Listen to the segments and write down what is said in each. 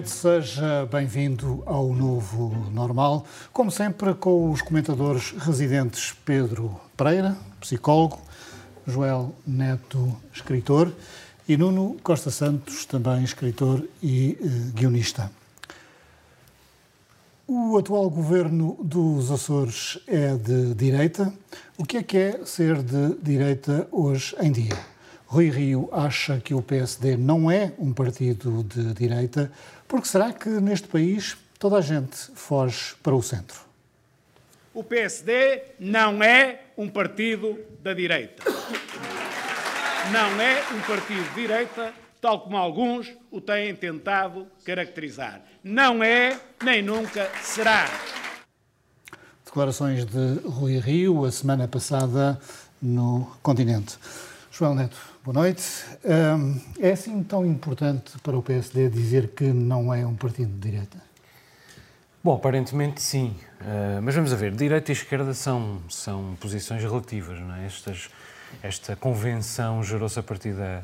Noite, seja bem-vindo ao Novo Normal. Como sempre, com os comentadores residentes Pedro Pereira, psicólogo, Joel Neto, escritor, e Nuno Costa Santos, também escritor e eh, guionista. O atual governo dos Açores é de direita. O que é que é ser de direita hoje em dia? Rui Rio acha que o PSD não é um partido de direita, porque será que neste país toda a gente foge para o centro? O PSD não é um partido da direita. Não é um partido de direita, tal como alguns o têm tentado caracterizar. Não é, nem nunca será. Declarações de Rui Rio, a semana passada no continente. João Neto, boa noite. É assim tão importante para o PSD dizer que não é um partido de direita? Bom, aparentemente sim. Uh, mas vamos a ver, direita e esquerda são, são posições relativas, não é? Estas, esta convenção gerou-se a partir da,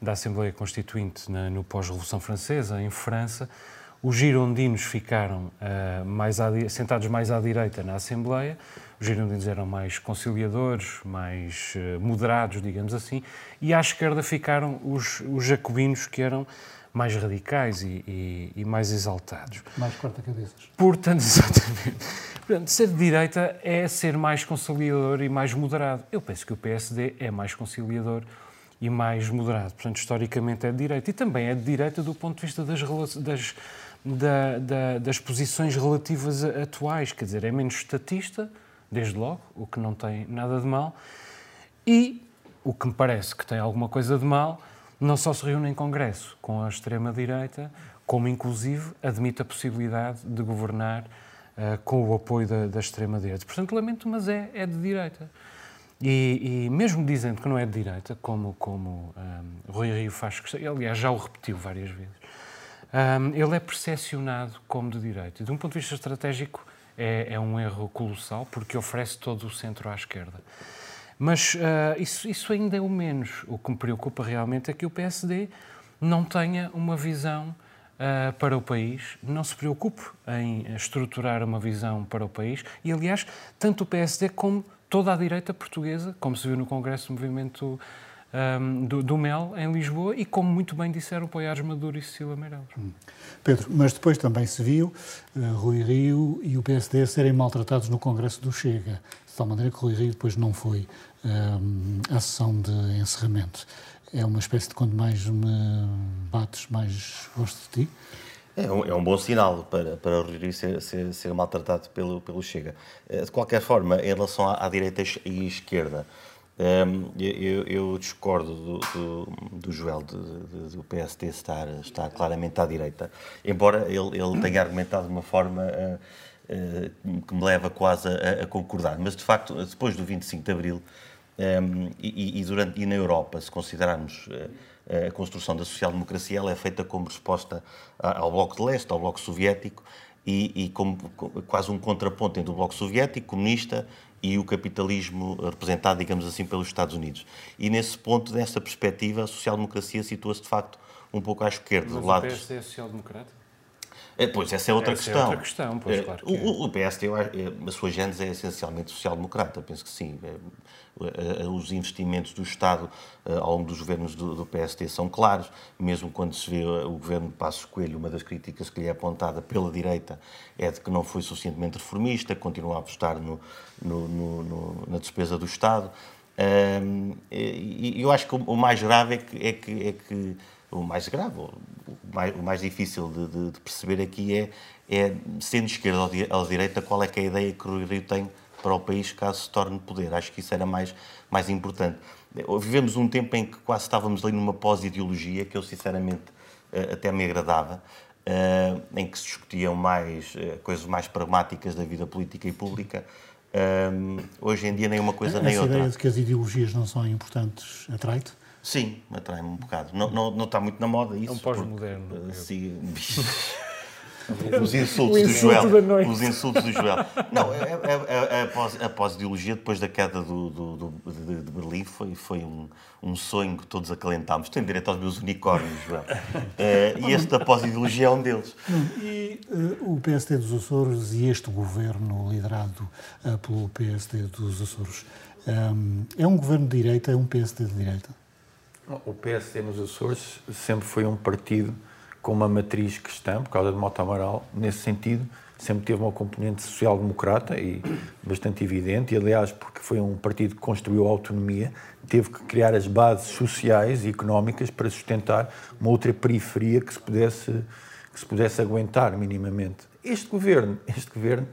da Assembleia Constituinte na, no pós-Revolução Francesa, em França. Os girondinos ficaram uh, mais à, sentados mais à direita na Assembleia, os girondinos eram mais conciliadores, mais uh, moderados, digamos assim, e à esquerda ficaram os, os jacobinos, que eram mais radicais e, e, e mais exaltados. Mais corta-cabeças. Portanto, exatamente. Portanto, ser de direita é ser mais conciliador e mais moderado. Eu penso que o PSD é mais conciliador e mais moderado. Portanto, historicamente é de direita. E também é de direita do ponto de vista das, das, da, da, das posições relativas atuais. Quer dizer, é menos estatista, desde logo, o que não tem nada de mal, e o que me parece que tem alguma coisa de mal, não só se reúne em Congresso com a extrema-direita, como inclusive admite a possibilidade de governar uh, com o apoio da, da extrema-direita. Portanto, lamento, mas é, é de direita. E, e, mesmo dizendo que não é de direita, como, como um, eh, Rui Rio faz questão, aliás já o repetiu várias vezes, um, ele é percepcionado como de direita. De um ponto de vista estratégico, é, é um erro colossal, porque oferece todo o centro à esquerda. Mas uh, isso, isso ainda é o menos. O que me preocupa realmente é que o PSD não tenha uma visão uh, para o país, não se preocupe em estruturar uma visão para o país e, aliás, tanto o PSD como toda a direita portuguesa, como se viu no Congresso do Movimento um, do, do, Mel, em Lisboa, e como muito bem disseram Poiares Maduro e Cecília Meirelles. Hum. Pedro, mas depois também se viu uh, Rui Rio e o PSD serem maltratados no Congresso do Chega, de tal maneira que Rui Rio depois não foi um, à sessão de encerramento. É uma espécie de quando mais me bates, mais gosto de ti? É um, é um, bom sinal para, para o Rui ser, ser, ser, maltratado pelo, pelo Chega. Eh, de qualquer forma, em relação à, à direita e esquerda, um, eu, eu, discordo do, do, do Joel de, do PSD estar, estar claramente à direita, embora ele, ele tenha argumentado de uma forma uh, uh, que me leva quase a, a, concordar. Mas, de facto, depois do 25 de Abril um, e, e, durante, e na Europa, se considerarmos uh, a construção da social-democracia, ela é feita como resposta ao Bloco de Leste, ao Bloco Soviético, e, e como, quase um contraponto entre o Bloco Soviético, comunista, e o capitalismo representado, digamos assim, pelos Estados Unidos. E nesse ponto, nessa perspectiva, a social-democracia situa-se de facto um pouco à esquerda. Mas o PSD é social-democrata? É, pois, essa é outra essa questão. É outra questão, pois, é, claro. O, é. o, PSD, a sua gênese é essencialmente social-democrata, penso que sim. É, os investimentos do Estado ao longo dos governos do, do PSD são claros, mesmo quando se vê o governo de Passos Coelho, uma das críticas que lhe é apontada pela direita é de que não foi suficientemente reformista, continua a apostar no, no, no, na despesa do Estado. E eu acho que o mais grave é que, é que, é que o mais grave, o mais, o mais difícil de, de, de, perceber aqui é, é, sendo esquerda ou direita, qual é é a ideia que o Rio tem para o país caso se torne poder. Acho que isso era mais, mais importante. Vivemos um tempo em que quase estávamos ali numa pós-ideologia, que eu sinceramente uh, até me agradava, uh, em que se discutiam mais coisas mais pragmáticas da vida política e pública. hoje em dia nem uma coisa Essa nem outra. A ideia de que as ideologias não são importantes atrai-te? Sim, atrai-me um bocado. Não, não, não está muito na moda isso. É um pós-moderno. Os insultos do Joel. Os insultos do Joel. Não, a, a, pós-ideologia, depois da queda do, do, do de, de, Berlim, foi, foi um, um sonho que todos acalentámos. Tenho direito aos meus unicórnios, Joel. Uh, e este da pós-ideologia é um deles. E uh, o PSD dos Açores e este governo liderado uh, pelo PSD dos Açores um, é um governo de direita, é um PSD de direita? O PSD nos Açores sempre foi um partido com uma matriz cristã, por causa de Mota Amaral, nesse sentido, sempre teve uma componente social-democrata e bastante evidente, e aliás, porque foi um partido que construiu a autonomia, teve que criar as bases sociais e económicas para sustentar uma outra periferia que se pudesse, que se pudesse aguentar minimamente. Este governo, este governo,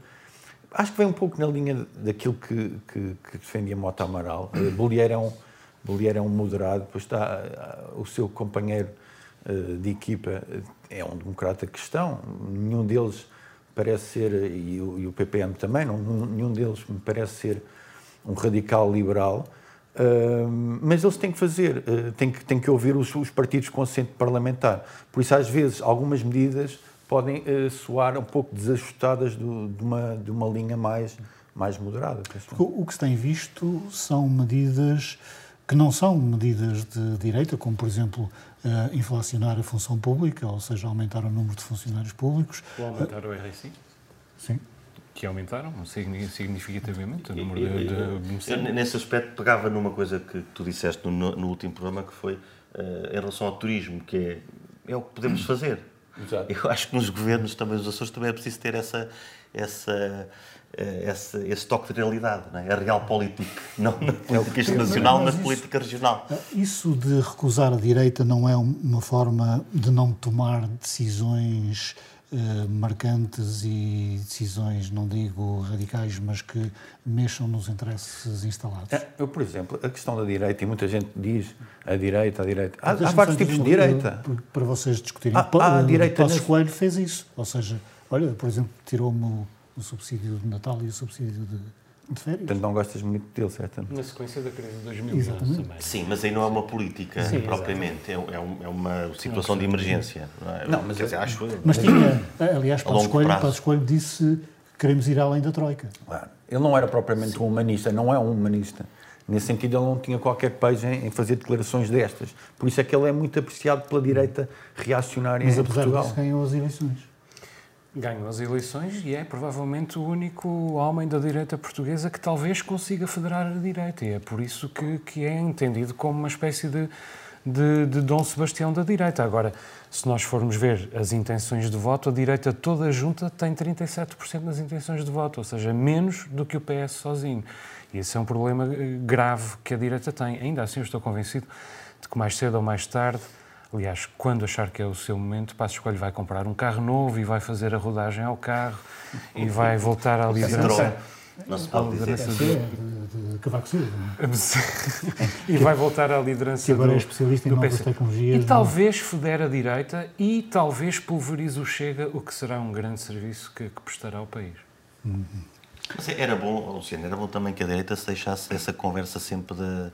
acho que vem um pouco na linha daquilo que, que, que defendia Mota Amaral. Bolieiro é um, é um moderado, depois está o seu companheiro eh, de equipa é um democrata cristão. Nenhum deles parece ser, e o, e o PPM também, não, nenhum deles me parece ser um radical liberal. Uh, mas eles têm que fazer, uh, têm, que, têm que ouvir os, os, partidos com assento parlamentar. Por isso, às vezes, algumas medidas podem uh, soar um pouco desajustadas do, de, uma, de uma linha mais, mais moderada. O que se tem visto são medidas que não são medidas de direita, como, por exemplo, uh, inflacionar a função pública, ou seja, aumentar o número de funcionários públicos. Ou aumentar o RSI? Sim. Que aumentaram significativamente o número de, de beneficiários. Nesse aspecto, pegava numa coisa que tu disseste no, no último programa, que foi uh, em relação ao turismo, que é, é o que podemos fazer. Exato. Eu acho que nos governos também, os Açores, também é preciso ter essa, essa eh, esse, esse, toque de realidade, não é? a real política, não na política internacional, mas, mas política regional. Eh, isso de recusar a direita não é uma forma de não tomar decisões uh, marcantes e decisões, não digo radicais, mas que mexam nos interesses instalados? Eu, por exemplo, a questão da direita, e muita gente diz a direita, a direita. Há, há vários tipos de direita. Para vocês discutirem. Há, há a direita. Passos Coelho fez isso, ou seja, olha, por exemplo, tirou-me o subsídio de Natal e o subsídio de, de férias. Portanto, não gostas muito dele, certo? Na sequência da crise de 2011 também. Sim, mas aí não é uma política Sim, propriamente, é, é, é, uma situação de emergência. Não, é? não mas, Quer dizer, acho mas tinha, aliás, Passos Coelho, Passos Coelho disse que queremos ir além da Troika. Claro. Ele não era propriamente Sim. um humanista, não é um humanista. Nesse sentido, ele não tinha qualquer pejo em, fazer declarações destas. Por isso é que ele é muito apreciado pela direita reacionária Mas, em Portugal. Mas apesar disso, ganhou as eleições ganhou as eleições e é provavelmente o único homem da direita portuguesa que talvez consiga federar a direita. E é por isso que, que é entendido como uma espécie de, de, de Dom Sebastião da direita. Agora, se nós formos ver as intenções de voto, a direita toda junta tem 37% das intenções de voto, ou seja, menos do que o PS sozinho. E esse é um problema eh, grave que a direita tem. Ainda assim, eu estou convencido de que mais cedo ou mais tarde Aliás, quando achar que é o seu momento, Passo Escolho vai comprar um carro novo e vai fazer a rodagem ao carro e vai voltar à liderança. Não se pode dizer. De, de Cavaco Silva. e vai voltar à liderança que agora é especialista em novas tecnologias. E talvez federe a direita e talvez pulverize o Chega, o que será um grande serviço que, que prestará ao país. Uhum. Mas era bom, Luciano, era bom também que a direita se deixasse essa conversa sempre de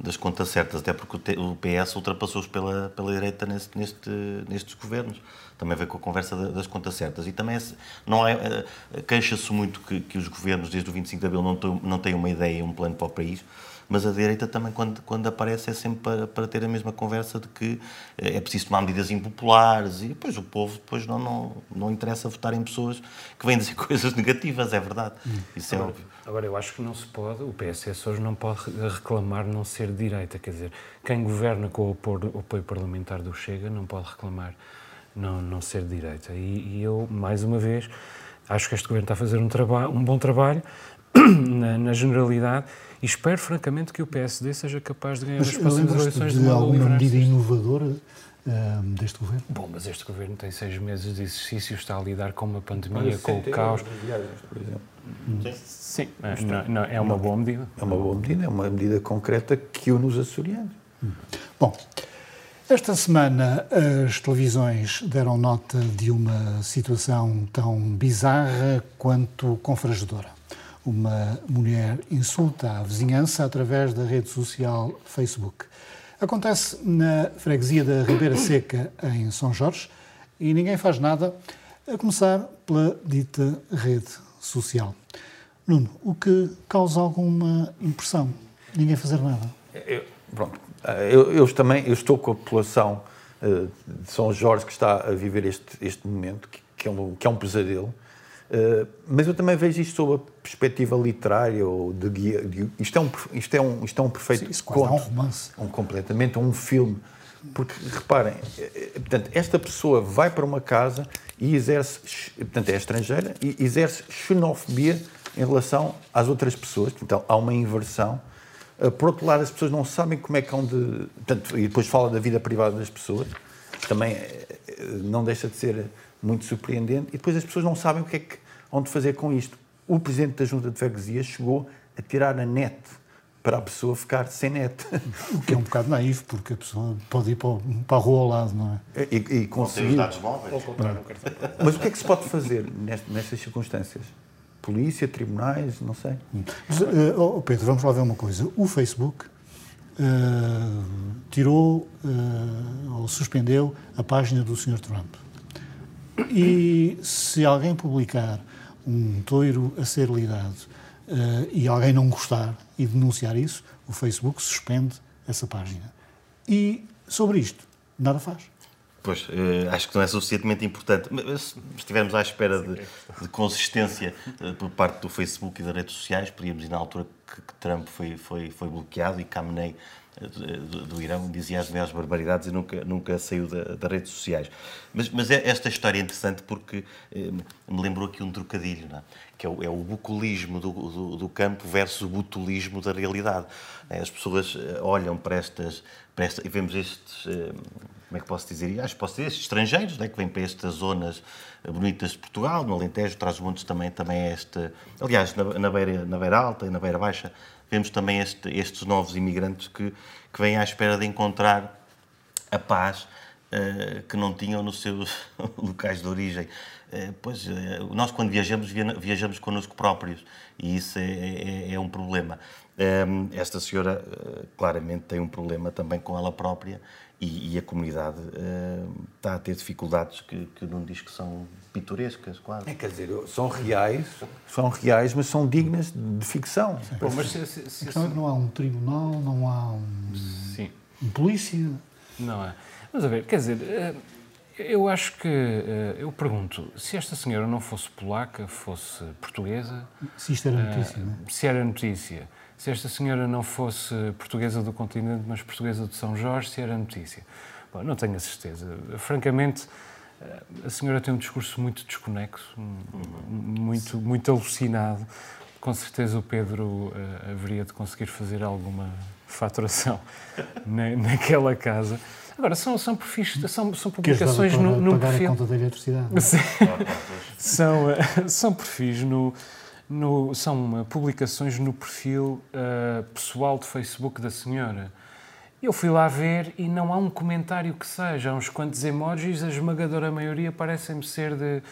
das contas certas, até porque o PS ultrapassou-os pela, pela direita neste, neste, nestes governos. Também veio com a conversa das contas certas. E também é, não é, eh, queixa-se muito que, que, os governos, desde o 25 de Abril, não, têm, não têm uma ideia um plano para o país mas a direita também, quando, quando aparece, é sempre para, para ter a mesma conversa de que eh, é preciso tomar medidas impopulares e depois o povo depois não, não, não interessa votar em pessoas que vêm dizer coisas negativas, é verdade. Hum. Isso é óbvio. Agora, eu acho que não se pode, o PS hoje não pode reclamar não ser de direita, quer dizer, quem governa com o apoio, parlamentar do Chega não pode reclamar não, não ser de direita. E, e eu, mais uma vez, acho que este governo está a fazer um, trabalho, um bom trabalho na, na generalidade e espero, francamente, que o PSD seja capaz de ganhar Mas as próximas eleições de, de alguma medida inovadora deste governo? Bom, mas este governo tem seis meses de exercício, está a lidar com uma pandemia, com o caos. Viagens, por exemplo. Sim, é, não, não, é uma boa medida. É uma boa medida, é uma medida concreta que une os açorianos. Bom, esta semana as televisões deram nota de uma situação tão bizarra quanto confrangedora. Uma mulher insulta a vizinhança através da rede social Facebook. Acontece na freguesia da Ribeira Seca, em São Jorge, e ninguém faz nada, a começar pela dita rede social. Nuno, o que causa alguma impressão? Ninguém fazer nada. Eu, pronto, eu, eu, também eu estou com a população uh, de São Jorge que está a viver este, este momento, que, que, é um, que é um pesadelo. Uh, mas eu também vejo isto sob a perspectiva literária ou de guia. De, isto, é um, isto, é um, isto é um perfeito Sim, isso conto. É um romance. Um, completamente, um filme. Porque, reparem, eh, portanto, esta pessoa vai para uma casa e exerce, portanto, é estrangeira, e exerce xenofobia em relação às outras pessoas. Então, há uma inversão. Uh, por outro lado, as pessoas não sabem como é que hão de. Portanto, e depois fala da vida privada das pessoas. Também não deixa de ser muito surpreendente. E depois as pessoas não sabem o que é que hão fazer com isto. O presidente da Junta de Freguesia chegou a tirar a net para a pessoa ficar sem net. O que é um bocado naívo, porque a pessoa pode ir para a rua ao lado, não é? E, e conseguir... os dados móveis. Ou comprar um cartão. Mas o que é que se pode fazer nestas circunstâncias? Polícia, tribunais, não sei. Mas, uh, oh Pedro, vamos lá ver uma coisa. O Facebook uh, tirou uh, ou suspendeu a página do Sr. Trump. E se alguém publicar um toiro a ser lidado uh, e alguém não gostar e denunciar isso, o Facebook suspende essa página. E sobre isto, nada faz. Pois, uh, acho que não é suficientemente importante. Mas se estivermos à espera de, de consistência uh, por parte do Facebook e das redes sociais, podíamos ir na altura que, que Trump foi, foi, foi bloqueado e Khamenei do, do, Irão dizia as maiores barbaridades e nunca, nunca saiu da, das redes sociais. Mas, mas é, esta história é interessante porque eh, me lembrou aqui um trocadilho, é? que é o, é o bucolismo do, do, do, campo versus o butulismo da realidade. É, as pessoas eh, olham para estas, para esta, e vemos estes, eh, como é que posso dizer, acho que posso dizer, estes estrangeiros né, que vêm para estas zonas bonitas de Portugal, no Alentejo, Trás-os-Montes também, também é este, aliás, na, na, beira, na beira alta e na beira baixa, vemos também este, estes novos imigrantes que, que vêm à espera de encontrar a paz uh, que não tinham nos seus locais de origem. Uh, pois, uh, nós quando viajamos, viajamos connosco próprios e isso é, é, é um problema. Esta senhora claramente tem um problema também com ela própria e, e a comunidade está a ter dificuldades que, que não diz que são pitorescas, quase. É, quer dizer, são reais, são reais, mas são dignas de ficção. Bom, mas se, se, se, se... não há um tribunal, não há um, Sim. um polícia. Não é. Mas a ver, quer dizer, eh, eu acho que, eh, eu pergunto, se esta senhora não fosse polaca, fosse portuguesa... Se isto era notícia, não é? Se era notícia. Se esta senhora não fosse portuguesa do continente, mas portuguesa de São Jorge, se era notícia. Bom, não tenho a certeza. Francamente, a senhora tem um discurso muito desconexo, muito, muito alucinado. Com certeza o Pedro uh, haveria de conseguir fazer alguma faturação na, naquela casa. Agora, são, são perfis, são, são publicações no, no pagar perfil. a conta da eletricidade. são, uh, são perfis no, no, são publicações no perfil uh, pessoal de Facebook da senhora. Eu fui lá ver e não há um comentário que seja, há uns quantos emojis, a esmagadora maioria parecem-me ser de,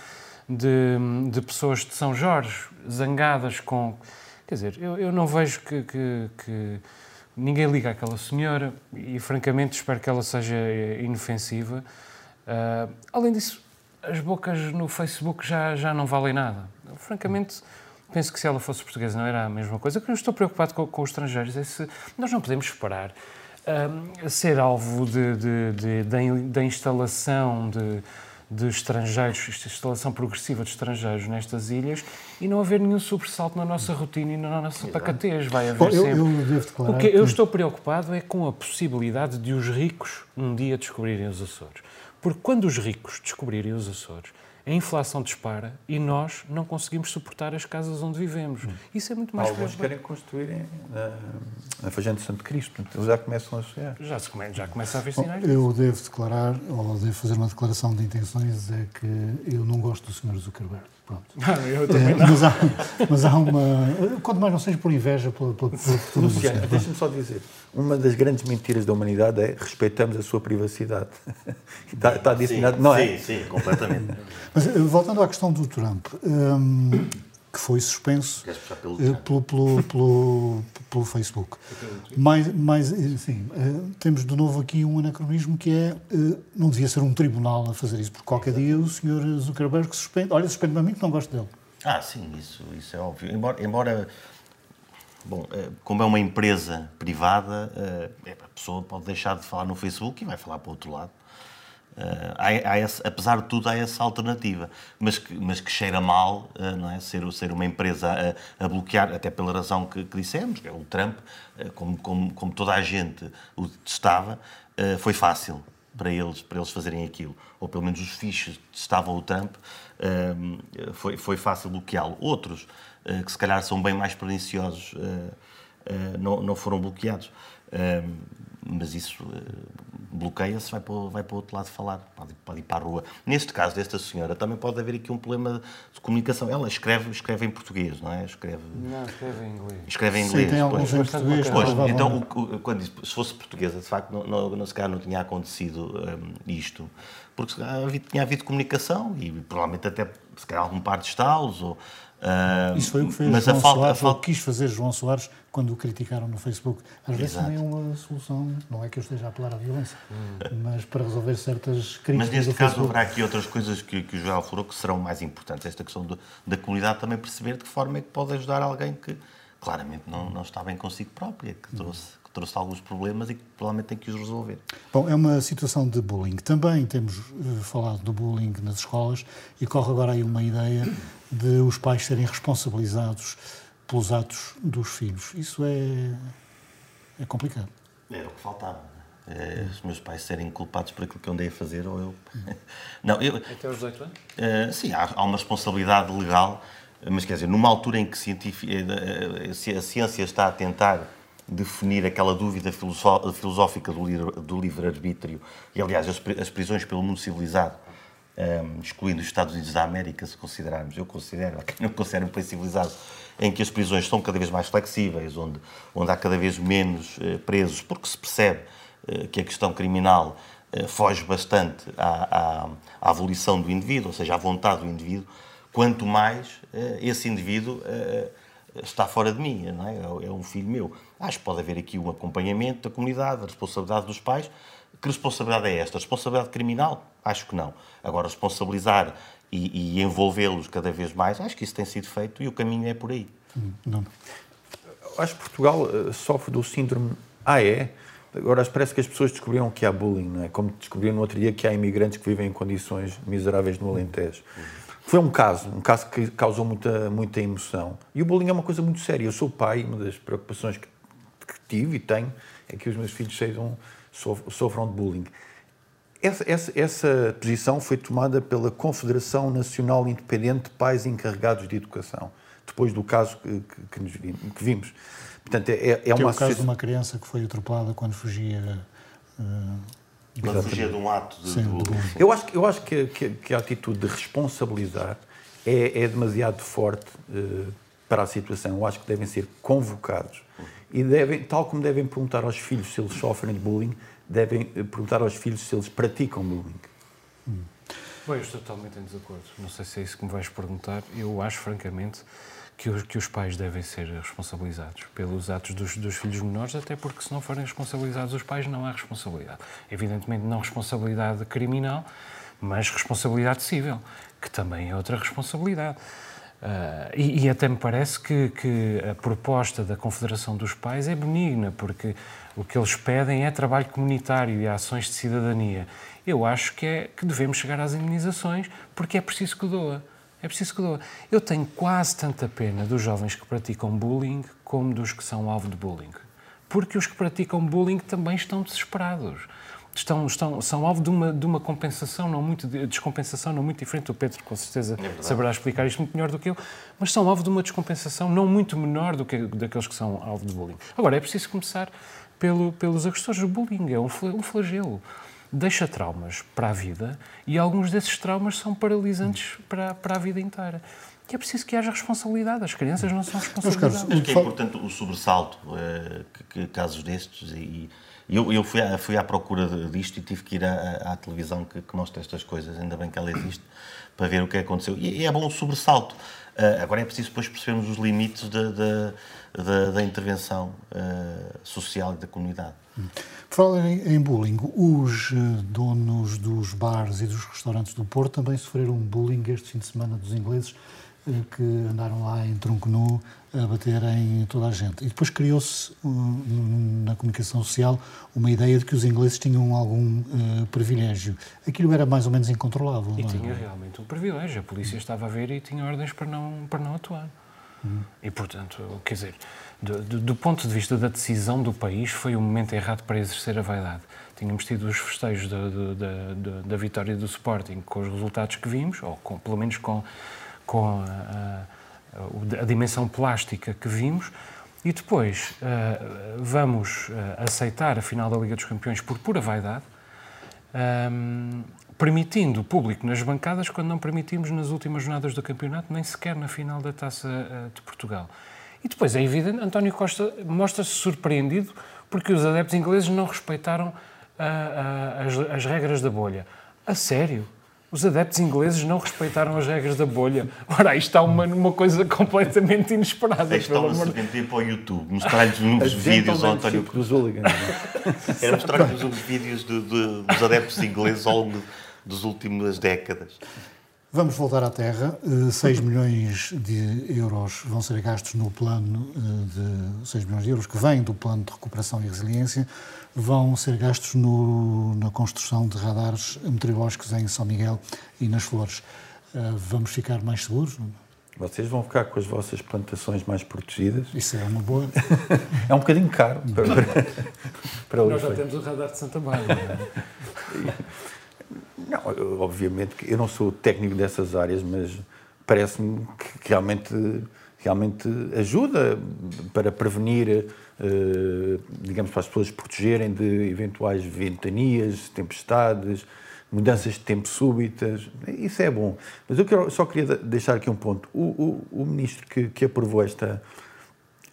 de, de, pessoas de São Jorge, zangadas com. Quer dizer, eu, eu não vejo que, que, que, ninguém liga àquela senhora e, francamente, espero que ela seja inofensiva. Uh, além disso, as bocas no Facebook já, já não valem nada. Francamente. Penso que se ela fosse portuguesa não era a mesma coisa. O que eu estou preocupado com, com os estrangeiros é se nós não podemos esperar um, ser alvo de, de, de, da instalação de, de estrangeiros, instalação progressiva de estrangeiros nestas ilhas e não haver nenhum sobressalto na nossa rotina e na nossa pacatez. Vai haver Bom, eu, sempre. Eu devo declarar o que eu estou preocupado é com a possibilidade de os ricos um dia descobrirem os Açores. Porque quando os ricos descobrirem os Açores, a inflação dispara e nós não conseguimos suportar as casas onde vivemos. Isso é muito mais Alguns querem construir na, na Fajante de Santo Cristo. Eles já começam a chegar. Já, se come, já começa a haver Bom, sinais. eu devo declarar, ou devo fazer uma declaração de intenções, é que eu não gosto do Sr. Zuckerberg. Pronto. eu também É, mas, há, mas há uma. Quanto mais não seja por inveja pela, pela, pela futura Luciano, deixa-me só dizer, uma das grandes mentiras da humanidade é respeitamos a sua privacidade. está, está disseminado, não é? Sim, sim, completamente. Mas eh, voltando à questão do Trump, hum, que foi suspenso puxar pelo eh, pelo, pelo, pelo, pelo Facebook. Mas, mas sim, eh, temos de novo aqui um anacronismo que é, eh, não devia ser um tribunal a fazer isso, porque qualquer dia o Sr. Zuckerberg suspende, olha, suspende-me a mim que não gosto dele. Ah, sim, isso, isso é óbvio. Embora, embora bom, eh, como é uma empresa privada, eh, a pessoa pode deixar de falar no Facebook e vai falar para o outro lado. Eh, há, há esse- apesar de tudo, há essa alternativa, mas que, mas que cheira mal, eh, não é? Ser, ser uma empresa a, a bloquear, até pela razão que, que dissemos, que é o Trump, eh, como, como, como toda a gente o testava, eh, foi fácil para eles, para eles fazerem aquilo. Ou pelo menos os fichos que o Trump, foi, foi fácil bloqueá-lo. Outros, que se calhar são bem mais perniciosos, não, não foram bloqueados. Mas isso eh, bloqueia-se, vai para, o- vai para o outro lado falar, pode, pode ir para a rua. Neste caso desta senhora, também pode haver aqui um problema de comunicação. Ela escreve, escreve em português, não é? Escreve, Não, escreve em inglês. escreve em Sim, inglês. tem alguns pois. português. Pois, provavelmente. então, o- o- quando se fosse portuguesa, de facto, não, não, não, se calhar não tinha acontecido hum, isto. Porque se calhar tinha havido comunicação e provavelmente até, se calhar, algum par de estalos. Ou, hum, Isso foi o que fez mas a João falta, a Soares, ou falta, quis fazer João Soares quando o criticaram no Facebook. Às vezes também é uma solução, não é que eu esteja a apelar à violência, mas para resolver certas críticas Mas neste caso Facebook. haverá aqui outras coisas que, que o Joel falou que serão mais importantes. Esta questão do- da comunidade também perceber de que forma é que pode ajudar alguém que claramente não, não está bem consigo própria, que trouxe, que trouxe alguns problemas e que provavelmente tem que os resolver. Bom, é uma situação de bullying. Também temos eh, falado do bullying nas escolas e corre agora aí uma ideia de os pais serem responsabilizados pelos atos dos filhos. Isso é, é complicado. Era o que faltava. É, os meus pais serem culpados por aquilo que eu andei a fazer ou eu. Não, eu, Até aos 18 anos? eh, sim, há, há uma responsabilidade legal, mas quer dizer, numa altura em que eh, eh, a ciência está a tentar definir aquela dúvida filosó- filosófica do livre- do livre-arbítrio, e aliás, as prisões pelo mundo civilizado, eh, excluindo os Estados Unidos da América, se considerarmos, eu considero, quem não considera um país civilizado, em que as prisões são cada vez mais flexíveis, onde, onde há cada vez menos eh, presos, porque se percebe eh, que a questão criminal eh, foge bastante à, à, à volição do indivíduo, ou seja, à vontade do indivíduo, quanto mais esse indivíduo está fora de mim, não é? É um filho meu. Acho que pode haver aqui um acompanhamento da comunidade, a responsabilidade dos pais. Que responsabilidade é esta? Responsabilidade criminal? Acho que não. Agora, responsabilizar e, e envolvê-los cada vez mais, acho que isso tem sido feito e o caminho é por aí. Não. Acho que Portugal eh, sofre do síndrome é? Agora parece que as pessoas descobriram que há bullying, não é? Como descobriram no outro dia que há imigrantes que vivem em condições miseráveis no Alentejo. Foi um caso, um caso que causou muita, muita emoção. E o bullying é uma coisa muito séria. Eu sou pai, uma das preocupações que, que tive e tenho é que os meus filhos sejam, sofram de bullying. Essa, essa, essa posição foi tomada pela Confederação Nacional Independente de Pais Encarregados de Educação, depois do caso que, que- que nos vimos, que vimos. Portanto, é, é Que é uma o caso de uma criança que foi atropelada quando fugia. eh, Quando fugia de um ato de, Sim, do- de bullying. Eu acho, que- eu acho que, que- que a atitude de responsabilizar é, é demasiado forte eh, para a situação. Eu acho que devem ser convocados e devem, tal como devem perguntar aos filhos se eles sofrem de bullying, devem eh, perguntar aos filhos se eles praticam bullying. Bom, eu estou totalmente em desacordo. Não sei se é isso que me vais perguntar. Eu acho, francamente, que os, que os pais devem ser responsabilizados pelos atos dos, dos filhos menores, até porque se não forem responsabilizados os pais, não há responsabilidade. Evidentemente, não responsabilidade criminal, mas responsabilidade civil, que também é outra responsabilidade. Ah, e, e até me parece que, que a proposta da Confederação dos Pais é benigna, porque o que eles pedem é trabalho comunitário e ações de cidadania. Eu acho que, é, que devemos chegar às indenizações, porque é preciso que doa. É preciso que doa. Eu tenho quase tanta pena dos jovens que praticam bullying como dos que são alvo de bullying. Porque os que praticam bullying também estão desesperados. Estão, estão, são alvo de uma, de uma compensação não muito, de descompensação não muito diferente. O Pedro, com certeza, é saberá explicar isto muito melhor do que eu, mas são alvo de uma descompensação não muito menor do que daqueles que são alvo de bullying. Agora, é preciso começar pelo, pelos agressores. O bullying é um, flagelo. Deixa traumas para a vida e alguns desses traumas são paralisantes para, para a vida inteira. E é preciso que haja responsabilidade. As crianças não são responsabilizadas. Acho que é importante o sobressalto, eh, que, que casos destes, e, eu, eu fui, à, fui à procura disto e tive que ir à, à televisão que, que, mostra estas coisas, ainda bem que ela existe, para ver o que aconteceu. E, e é bom o sobressalto. Uh, agora é preciso depois percebermos os limites da, da, da, da intervenção uh, social e da comunidade. Por falar em, bullying, os uh, donos dos bares e dos restaurantes do Porto também sofreram bullying este fim de semana dos ingleses que andaram lá em tronco nu a bater em toda a gente. E depois criou-se na comunicação social uma ideia de que os ingleses tinham algum uh, privilégio. Aquilo era mais ou menos incontrolável. E tinha realmente um privilégio. A polícia estava a ver e tinha ordens para não, para não atuar. Uhum. E, portanto, quer dizer, do, do, do, ponto de vista da decisão do país, foi o momento errado para exercer a vaidade. Tínhamos tido os festejos da, da, da vitória do Sporting com os resultados que vimos, ou com, pelo menos com com a, a, a dimensão plástica que vimos, e depois uh, vamos uh, aceitar a final da Liga dos Campeões por pura vaidade, um, permitindo o público nas bancadas quando não permitimos nas últimas jornadas do campeonato, nem sequer na final da Taça uh, de Portugal. E depois é evidente, António Costa mostra-se surpreendido porque os adeptos ingleses não respeitaram as, as regras da bolha. A sério? Os adeptos ingleses não respeitaram as regras da bolha. Ora, isto está uma, uma coisa completamente inesperada. Isto pelo amor... de para o YouTube, mostrar-lhes uns vídeos ao António Cruz. Era mostrar-lhes uns vídeos de, de, dos adeptos ingleses ao longo das últimas décadas. Vamos voltar à Terra. 6 eh, milhões de euros vão ser gastos no plano eh, de 6 milhões de euros que vem do plano de recuperação e resiliência vão ser gastos no, na construção de radares meteorológicos em São Miguel e nas Flores. Uh, vamos ficar mais seguros? Vocês vão ficar com as vossas plantações mais protegidas. Isso é uma boa. é um bocadinho caro para, para, para Nós já temos o radar de Santa Maria. Não, eu, obviamente que eu não sou técnico dessas áreas, mas parece-me que realmente, realmente ajuda para prevenir eh, digamos, para as pessoas protegerem de eventuais ventanias, tempestades, mudanças de tempo súbitas. Isso é bom. Mas eu só queria deixar aqui um ponto. O, o, o ministro que, que, aprovou esta,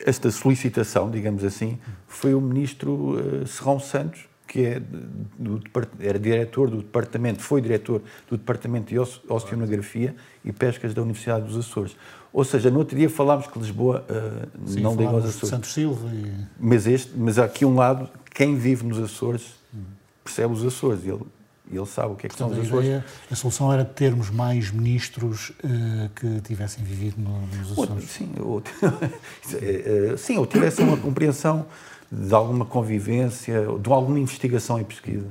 esta solicitação, digamos assim, foi o ministro uh, Serrão Santos, que é do, era diretor do departamento, foi diretor do departamento de Oceanografia e Pescas da Universidade dos Açores. Ou seja, no outro dia falámos que Lisboa uh, Sim, não liga aos Açores. Santos Silva e... mas, este, mas há aqui um lado, quem vive nos Açores percebe os Açores. Ele, ele sabe o que é que Portanto, são os Açores. Ideia, a solução era termos mais ministros uh, que tivessem vivido nos Açores. sim, ou, eh, sim, ou tivessem uma compreensão de alguma convivência, de alguma investigação e pesquisa.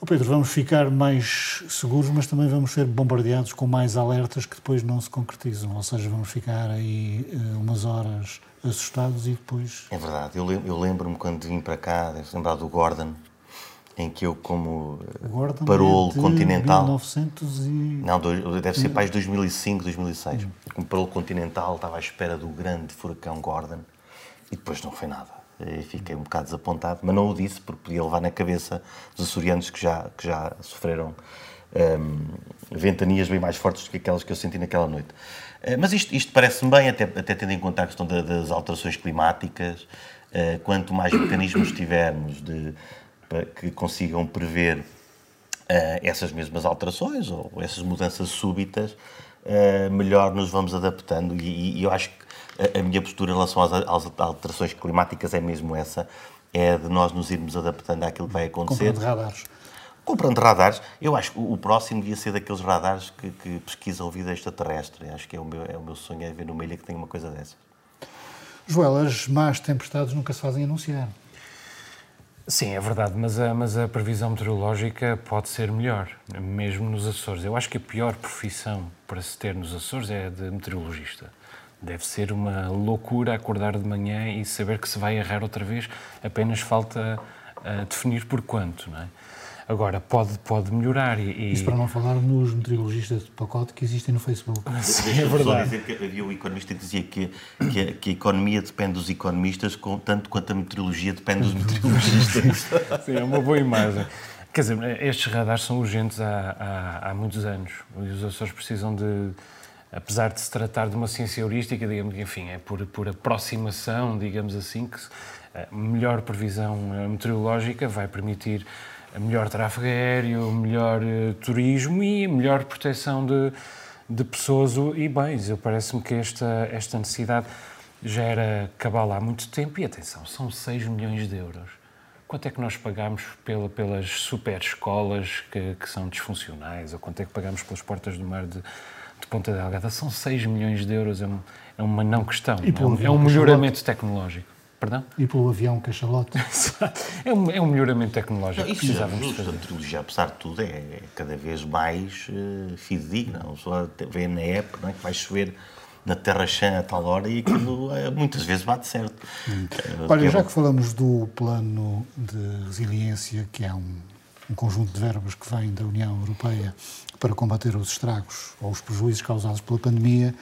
Oh Pedro, vamos ficar mais seguros, mas também vamos ser bombardeados com mais alertas que depois não se concretizam. Ou seja, vamos ficar aí uh, umas horas assustados e depois. É verdade. Eu, eu lembro-me quando vim para cá, deve lembrar do Gordon, em que eu, como eh, Gordon parolo é continental. 1900 e... Não, deve ser para 2005, 2006. Hum. Como parolo continental, estava à espera do grande furacão Gordon e depois não foi nada e fiquei um bocado desapontado, mas não o disse porque podia levar na cabeça dos açorianos que já, que já sofreram um, ventanias bem mais fortes do que aquelas que eu senti naquela noite. Uh, mas isto, isto parece-me bem, até, até tendo em conta a questão da, das alterações climáticas. Uh, quanto mais mecanismos tivermos de, que consigam prever uh, essas mesmas alterações ou essas mudanças súbitas, melhor nos vamos adaptando. E, e eu acho que a, minha postura em relação às, às, alterações climáticas é mesmo essa, é de nós nos irmos adaptando àquilo que vai acontecer. Comprando radares. Comprando radares. Eu acho que o próximo devia ser daqueles radares que, que pesquisam vida extraterrestre. Acho que é o meu, é o meu sonho, é ver numa ilha que tem uma coisa dessas. Joel, as más tempestades nunca se fazem anunciar. Sim, é verdade, mas a, mas a previsão meteorológica pode ser melhor, mesmo nos Açores. Eu acho que a pior profissão para se ter nos Açores é a de meteorologista. Deve ser uma loucura acordar de manhã e saber que se vai errar outra vez. Apenas falta uh, definir por quanto, não é? Agora, pode, pode melhorar. E, Isso para não falar nos meteorologistas de pacote que existem no Facebook. Sim, é verdade. dizer que havia um economista que dizia que, que, a, que a economia depende dos economistas, com, tanto quanto a meteorologia depende dos meteorologistas. Sim, é uma boa imagem. Quer dizer, estes radares são urgentes há, há, há muitos anos. Os Açores precisam de, apesar de se tratar de uma ciência heurística, digamos enfim, é por, por aproximação, digamos assim, que a melhor previsão meteorológica vai permitir melhor tráfego aéreo, melhor uh, turismo e melhor proteção de, de pessoas e bens. Eu parece-me que esta, esta necessidade já era cabala há muito tempo e atenção, são 6 milhões de euros. Quanto é que nós pagamos pela, pelas super escolas que, que, são disfuncionais ou quanto é que pagamos pelas portas do mar de Ponta Delgada? São 6 milhões de euros, é, um, é uma não questão, é um, é um melhoramento tecnológico. Perdão? E pelo avião cachalote. é, um, é um melhoramento tecnológico. Não, isso é justo. A meteorologia, apesar de tudo, é, é cada vez mais uh, fidedigna. A pessoa vê na app não é, que vai chover na Terra Chã a tal hora e aquilo uh, muitas vezes bate certo. Hum. Uh, Olha, já que falamos do plano de resiliência, que é um, um conjunto de verbas que vem da União Europeia para combater os estragos ou os prejuízos causados pela pandemia,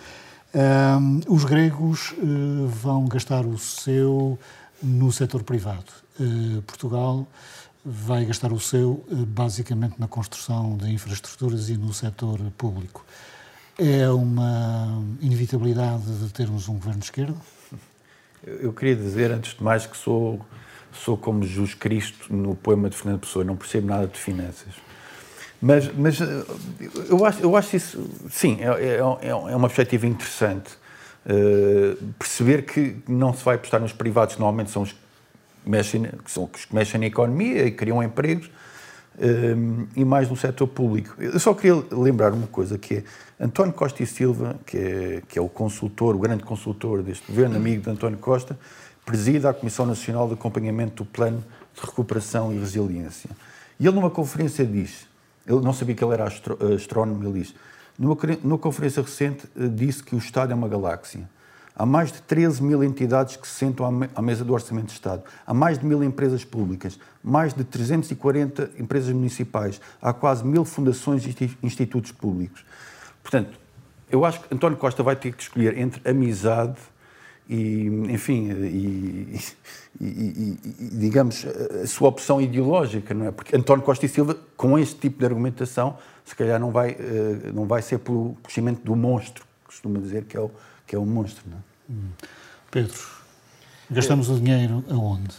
um, os gregos uh, vão gastar o seu no setor privado. Uh, Portugal vai gastar o seu uh, basicamente na construção de infraestruturas e no setor público. É uma inevitabilidade de termos um governo de esquerda? Eu queria dizer, antes de mais, que sou, sou como Jesus Cristo no poema de Fernando Pessoa, não percebo nada de finanças. Mas, mas eh, eu, acho, eu acho isso, sim, é, é, é, é uma perspectiva interessante. Uh, perceber que não se vai apostar nos privados, normalmente são os que mexem, que são os que mexem na economia e criam empregos, uh, e mais no setor público. Eu só queria lembrar uma coisa, que é António Costa e Silva, que é, que é o consultor, o grande consultor deste governo, amigo de António Costa, presida a Comissão Nacional de Acompanhamento do Plano de Recuperação e Resiliência. E ele, numa conferência, diz ele não sabia que ele era eh, astrónomo, ele diz. Numa, numa conferência recente, eh, disse que o Estado é uma galáxia. Há mais de 13 mil entidades que se sentam à mesa do Orçamento de Estado. Há mais de mil empresas públicas, mais de 340 empresas municipais. Há quase mil fundações e institutos públicos. Portanto, eu acho que António Costa vai ter que escolher entre amizade e, enfim, e, e, e, digamos, a sua opção ideológica, não é? Porque António Costa e Silva, com este tipo de argumentação, se calhar não vai, eh, não vai ser pelo crescimento do monstro, costuma dizer que é o, que é o monstro, não é? Hum. Pedro, gastamos o dinheiro aonde?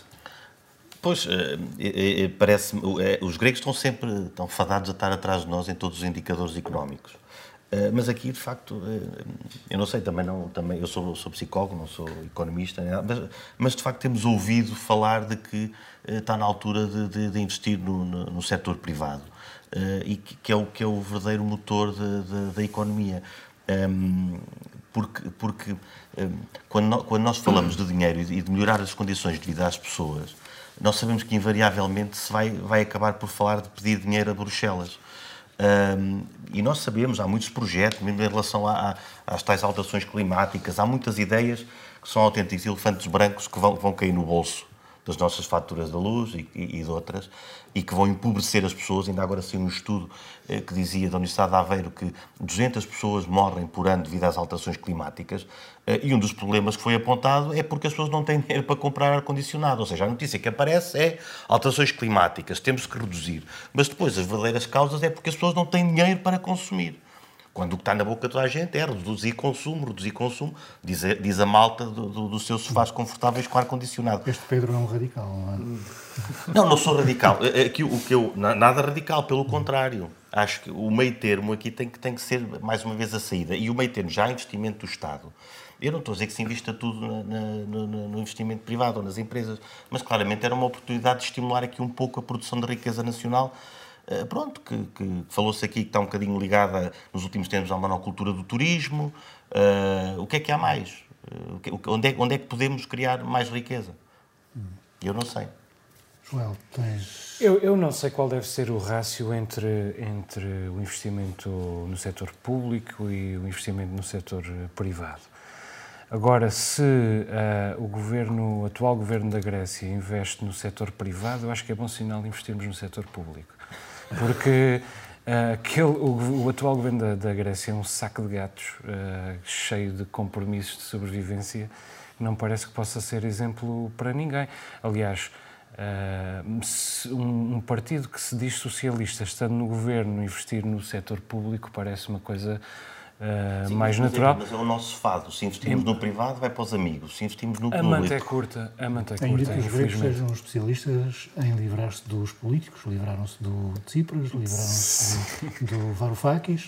Pois, é, é, parece os gregos estão sempre estão fadados a estar atrás de nós em todos os indicadores económicos. Eh, mas aqui, de facto, eh, eu não sei, também não, também, eu sou, sou psicólogo, não sou economista, mas, mas, de facto temos ouvido falar de que eh, está na altura de, de, de investir no, no, no, setor privado e que, que, é o, que é o verdadeiro motor da economia. Ehm, porque, porque ehm, quando, quando nós falamos de dinheiro e de melhorar as condições de vida às pessoas, nós sabemos que invariavelmente se vai, vai acabar por falar de pedir dinheiro a Bruxelas. Um, e nós sabemos, há muitos projetos, mesmo em relação a, a, às tais alterações climáticas, há muitas ideias que são autênticos elefantes brancos que vão, vão cair no bolso das nossas faturas da luz e, e, e de outras, e que vão empobrecer as pessoas. Ainda agora saiu um estudo eh, que dizia da Universidade de Aveiro que 200 pessoas morrem por ano devido às alterações climáticas, eh, e um dos problemas que foi apontado é porque as pessoas não têm dinheiro para comprar ar-condicionado. Ou seja, a notícia que aparece é alterações climáticas, temos que reduzir. Mas depois as verdadeiras causas é porque as pessoas não têm dinheiro para consumir. Quando o que está na boca de toda a gente é reduzir consumo, reduzir consumo, diz a, diz a malta do, do, dos seus sofás confortáveis com ar-condicionado. Este Pedro é um radical, não é? Não, não sou radical. Aqui, o que eu, nada radical, pelo contrário. Acho que o meio termo aqui tem que, tem que ser, mais uma vez, a saída. E o meio termo já investimento do Estado. Eu não estou a dizer que se invista tudo na, na, no, no, investimento privado ou nas empresas, mas claramente era uma oportunidade de estimular aqui um pouco a produção de riqueza nacional pronto, que, que falou-se aqui que está um bocadinho ligada nos últimos tempos à monocultura do turismo. Uh, o que é que há mais? Uh, onde, é, onde é que podemos criar mais riqueza? Eu não sei. Joel, tens... Eu, eu não sei qual deve ser o rácio entre, entre o investimento no setor público e o investimento no setor privado. Agora, se uh, o, governo, o atual governo da Grécia investe no setor privado, eu acho que é bom sinal investirmos no setor público. Porque uh, aquele, o, o, atual governo da, da, Grécia é um saco de gatos uh, cheio de compromissos de sobrevivência não parece que possa ser exemplo para ninguém. Aliás, um, um partido que se diz socialista, estando no governo, investir no setor público parece uma coisa Uh, Sim, mais mas natural. É, mas é o nosso fado. Se investimos no privado, vai para os amigos. Se investimos no a público... A manta é curta. A manta é curta, Ainda que os gregos sejam especialistas em livrar-se dos políticos. Livraram-se do Tsipras, livraram-se do, do Varoufakis,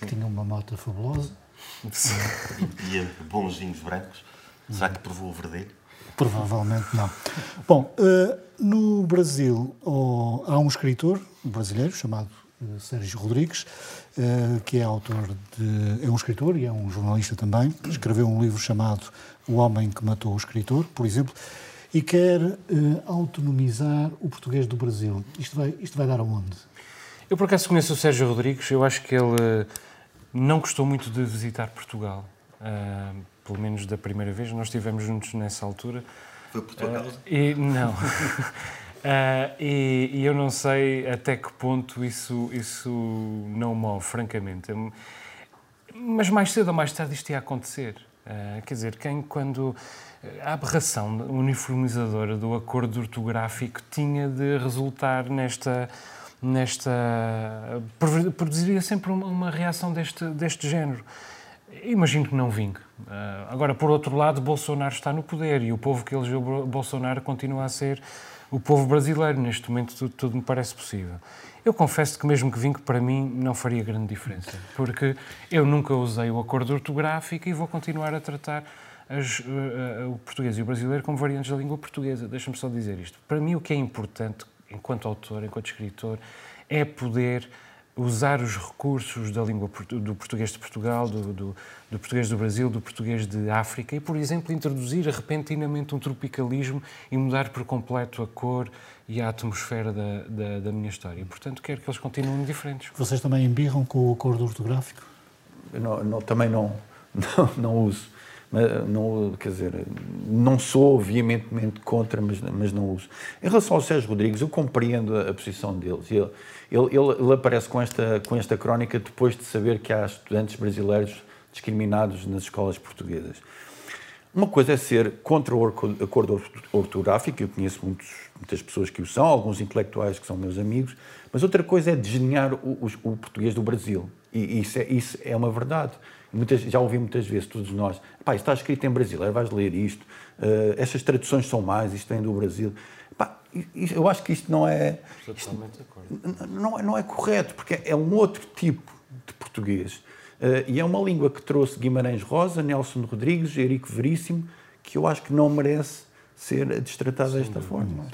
que tinha uma moto fabulosa. Sim. E, bons vinhos brancos. Será que provou o verdelho? Provavelmente não. Bom, uh, no Brasil oh, há um escritor brasileiro chamado uh, Sérgio Rodrigues, que é autor de. é um escritor e é um jornalista também. Escreveu um livro chamado O Homem que Matou o Escritor, por exemplo, e quer autonomizar o português do Brasil. Isto vai, isto vai dar aonde? Eu, por acaso, conheço o Sérgio Rodrigues. Eu acho que ele não gostou muito de visitar Portugal pelo menos da primeira vez, nós estivemos juntos nessa altura. Foi por tua uh? E, não. uh, e, e, eu não sei até que ponto isso, isso não move, francamente. Mas mais cedo ou mais tarde isto ia acontecer. Uh, quer dizer, quem quando a aberração uniformizadora do acordo ortográfico tinha de resultar nesta nesta produziria sempre uma, reação deste deste género. Imagino que não vingue. Agora, por outro lado, Bolsonaro está no poder e o povo que elegeu Bolsonaro continua a ser o povo brasileiro. Neste momento, tudo, tudo me parece possível. Eu confesso que, mesmo que vingue, para mim não faria grande diferença, porque eu nunca usei o acordo ortográfico e vou continuar a tratar as, uh, o português e o brasileiro como variantes da língua portuguesa. Deixa-me só dizer isto. Para mim, o que é importante, enquanto autor, enquanto escritor, é poder usar os recursos da língua do português de Portugal, do, do, do, português do Brasil, do português de África e, por exemplo, introduzir repentinamente um tropicalismo e mudar por completo a cor e a atmosfera da, da, da minha história. Portanto, quero que eles continuem diferentes. Vocês também embirram com o acordo ortográfico? Não, não, também não, não, não uso. Mas não, quer dizer, não sou veementemente contra, mas, mas não uso. Em relação ao Sérgio Rodrigues, eu compreendo a, a posição deles. Ele, ele, ele, aparece com esta, com esta crónica depois de saber que há estudantes brasileiros discriminados nas escolas portuguesas. Uma coisa é ser contra o acordo ortográfico, eu conheço muitos, muitas pessoas que o são, alguns intelectuais que são meus amigos, mas outra coisa é desdenhar o, o, o português do Brasil. E isso é, isso é uma verdade. Muitas, já ouvi muitas vezes, todos nós, pá, isto está escrito em brasileiro, vais ler isto, uh, estas traduções são mais, isto vem do Brasil eu acho que isto não é. Isto não, é, não é correto, porque é um outro tipo de português. Uh, e é uma língua que trouxe Guimarães Rosa, Nelson Rodrigues, Eurico Veríssimo, que eu acho que não merece ser destratada desta forma.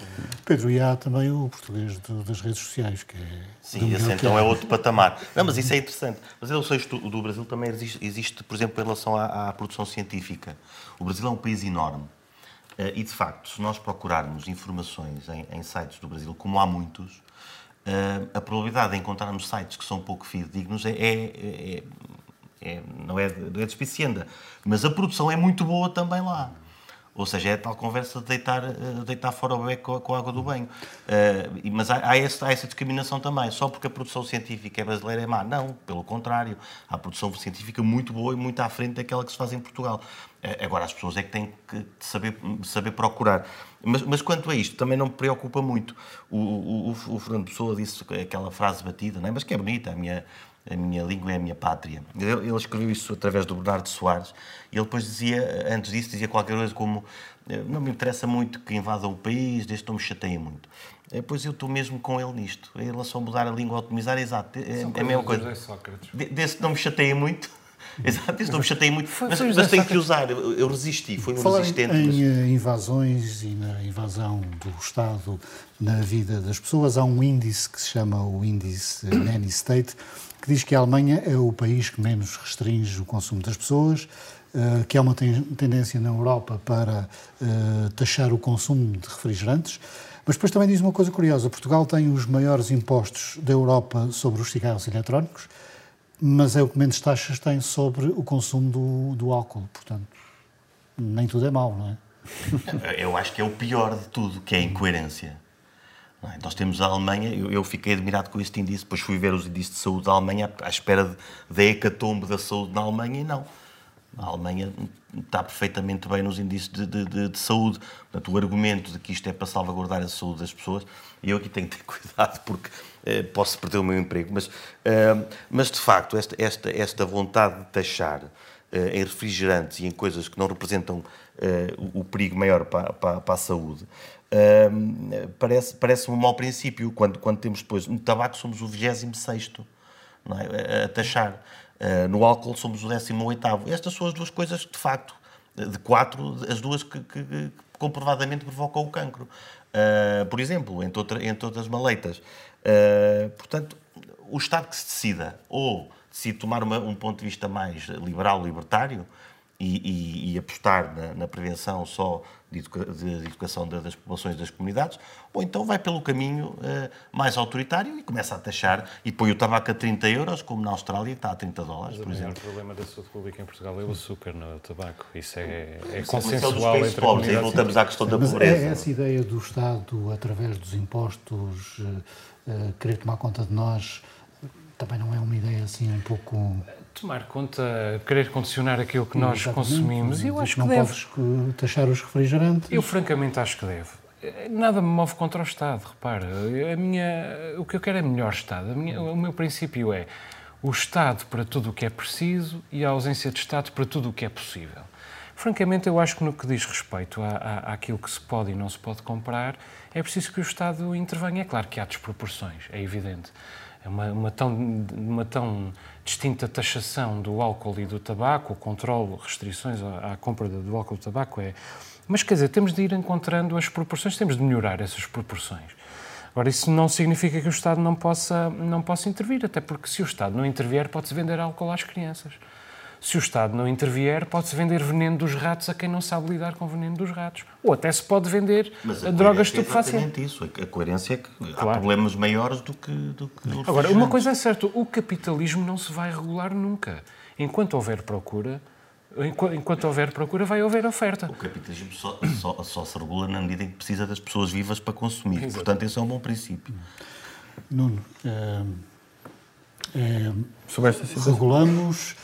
Pedro, e há também o português de, das redes sociais, que é. Sim, esse então é outro patamar. Não, mas isso é interessante. Mas eu sei que do Brasil também existe, existe por exemplo, em relação à, à produção científica. O Brasil é um país enorme eh, e, de facto, se nós procurarmos informações em, em sites do Brasil, como há muitos, eh, a probabilidade de encontrarmos sites que são pouco fidedignos é, é, é, é, não, é, não é despicienda. Mas a produção é muito boa também lá. Ou seja, é a tal conversa de deitar, eh, deitar fora o bebê com, a água do banho. Uh, mas há, há, esse, há, essa discriminação também. Só porque a produção científica é brasileira é má. Não, pelo contrário. Há produção científica muito boa e muito à frente daquela que se faz em Portugal. Uh, agora, as pessoas é que têm que saber, saber procurar. Mas, mas quanto a isto, também não me preocupa muito. O, o, o Fernando Pessoa disse aquela frase batida, não é? mas que é bonita. A minha, a minha língua é a minha pátria. Ele, ele, escreveu isso através do Bernardo Soares e ele depois dizia, antes disso, dizia qualquer coisa como eh, não me interessa muito que invadam o país, desde que não me chateiem muito. Eh, pois eu estou mesmo com ele nisto. Em relação a mudar a língua, otimizar, é exato. É, é a mesma coisa. Desde que não me chateiem muito, Exato, isso não me chatei muito, mas, mas tenho que usar. Eu, resisti, foi um Falar resistente. Em, mas... Eh, invasões e na invasão do Estado na vida das pessoas, há um índice que se chama o índice Nanny State, que diz que a Alemanha é o país que menos restringe o consumo das pessoas, eh, que há uma tendência na Europa para eh, taxar o consumo de refrigerantes. Mas depois também diz uma coisa curiosa: Portugal tem os maiores impostos da Europa sobre os cigarros eletrónicos, mas é o que menos taxas tem sobre o consumo do, do álcool. Portanto, nem tudo é mau, não é? Eu acho que é o pior de tudo, que é a incoerência. É? Nós temos a Alemanha, eu, eu, fiquei admirado com este índice, depois fui ver os índices de saúde da Alemanha à espera da hecatombe da saúde na Alemanha e não. A Alemanha está perfeitamente bem nos índices de, de, de, de, saúde. Portanto, o argumento de que isto é para salvaguardar a saúde das pessoas, eu aqui tenho que ter cuidado porque eh, posso perder o meu emprego, mas, eh, mas de facto, esta, esta, esta vontade de taxar eh, em refrigerantes e em coisas que não representam eh, o, o, perigo maior para, para, para a saúde, Parece, parece um mau princípio, quando, quando temos depois, no tabaco somos o 26 não é? a taxar. Uh, no álcool somos o 18 Estas são as duas coisas que, de facto, de quatro, as duas que, que, que comprovadamente provocam o cancro. Uh, por exemplo, entre, outra, entre outras maleitas. Uh, portanto, o Estado que se decida, ou se tomar uma, um ponto de vista mais liberal, libertário, e, e, e apostar na, na, prevenção só de, educa de educação das populações das comunidades, ou então vai pelo caminho uh, mais autoritário e começa a taxar e põe o tabaco a 30 euros, como na Austrália está a 30 dólares, Mas por exemplo. O problema da saúde pública em Portugal é o açúcar no tabaco. Isso é, é consensual entre a pobres, Aí voltamos à questão da Mas pobreza. É essa ideia do Estado, através dos impostos, uh, uh, querer tomar conta de nós, também não é uma ideia assim um pouco tomar conta, querer condicionar aquilo que nós Exatamente. consumimos. Eu acho que não deve. podes taxar os refrigerantes. Eu francamente acho que deve. Nada me move contra o Estado, repara. A minha, o que eu quero é melhor Estado. Minha, o meu princípio é o Estado para tudo o que é preciso e a ausência de Estado para tudo o que é possível. Francamente, eu acho que no que diz respeito à, à, àquilo que se pode e não se pode comprar, é preciso que o Estado intervenha. É claro que há desproporções, é evidente. É uma, uma, tão, uma tão distinta taxação do álcool e do tabaco, o controle, restrições à, à compra do álcool e do tabaco é. Mas quer dizer, temos de ir encontrando as proporções, temos de melhorar essas proporções. Agora, isso não significa que o Estado não possa, não possa intervir, até porque se o Estado não intervier, pode-se vender álcool às crianças. Se o Estado não intervier, pode-se vender veneno dos ratos a quem não sabe lidar com o veneno dos ratos. Ou até se pode vender drogas estupefacientes. É exatamente isso. A coerência é que claro. há problemas maiores do que, do que Agora, uma coisa é certa, o capitalismo não se vai regular nunca. Enquanto houver procura, enquanto houver procura, vai haver oferta. O capitalismo só, só, só, se regula na medida em que precisa das pessoas vivas para consumir. Exato. Portanto, esse é um bom princípio. Nuno, é, é, sobre esta situação, regulamos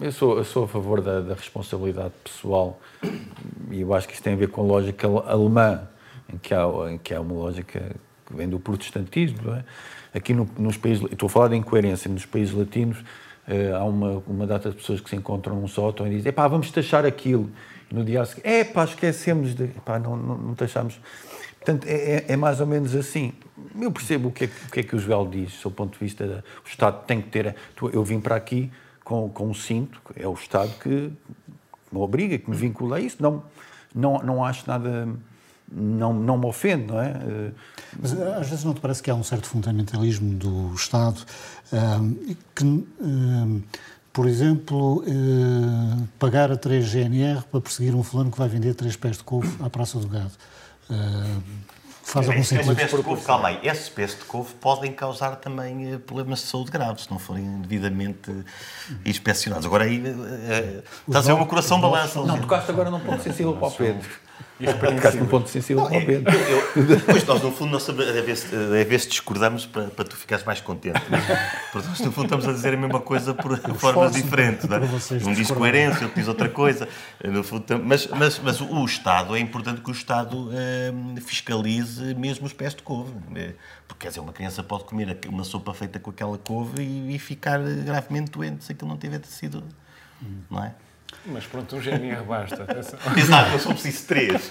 eu sou, eu sou a favor da, da, responsabilidade pessoal e eu acho que isso tem a ver com lógica alemã, em que há, em que há uma lógica que vem do protestantismo. É? Aqui no, nos países, estou a falar de incoerência, nos países latinos uh, há uma, uma data de pessoas que se encontram num sótão e dizem epá, vamos taxar aquilo. E no dia a seguir, epá, esquecemos de... Epá, não, não, não taxamos. Portanto, é, é, é, mais ou menos assim. Eu percebo o que é, o que, é que o Joel diz, do ponto de vista da... O Estado tem que ter... Eu vim para aqui com, com um cinto, é o Estado que me obriga, que me vincula a isso. Não, não, não acho nada. Não, não me ofende, não é? Mas às vezes não te parece que há um certo fundamentalismo do Estado um, que, por exemplo, pagar a 3 GNR para perseguir um fulano que vai vender três pés de couve à Praça do Gado? Faz algum sentido. Espécie de couve, calma aí, essas espécies de couve podem causar também eh, problemas de saúde graves, se não forem devidamente inspecionados. Agora aí uh, está a ser uma coração balança. Não, tocaste agora num ponto sensível para o Pedro. Tocaste num ponto sensível para o Pedro. Depois nós, no fundo, nós, ver se discordamos para, para tu ficares mais contente. Porque nós, no fundo, estamos a dizer a mesma coisa por formas diferentes. Não é? Um diz coerência, outro diz outra coisa. No fundo, mas, mas, mas o Estado, é importante que o Estado eh, fiscalize mesmo os pés de couve. Eh, porque, quer dizer, uma criança pode comer uma sopa feita com aquela couve e, e ficar gravemente doente se aquilo não tiver sido. Não é? Mas pronto, um GNR basta. Exato, eu só preciso três.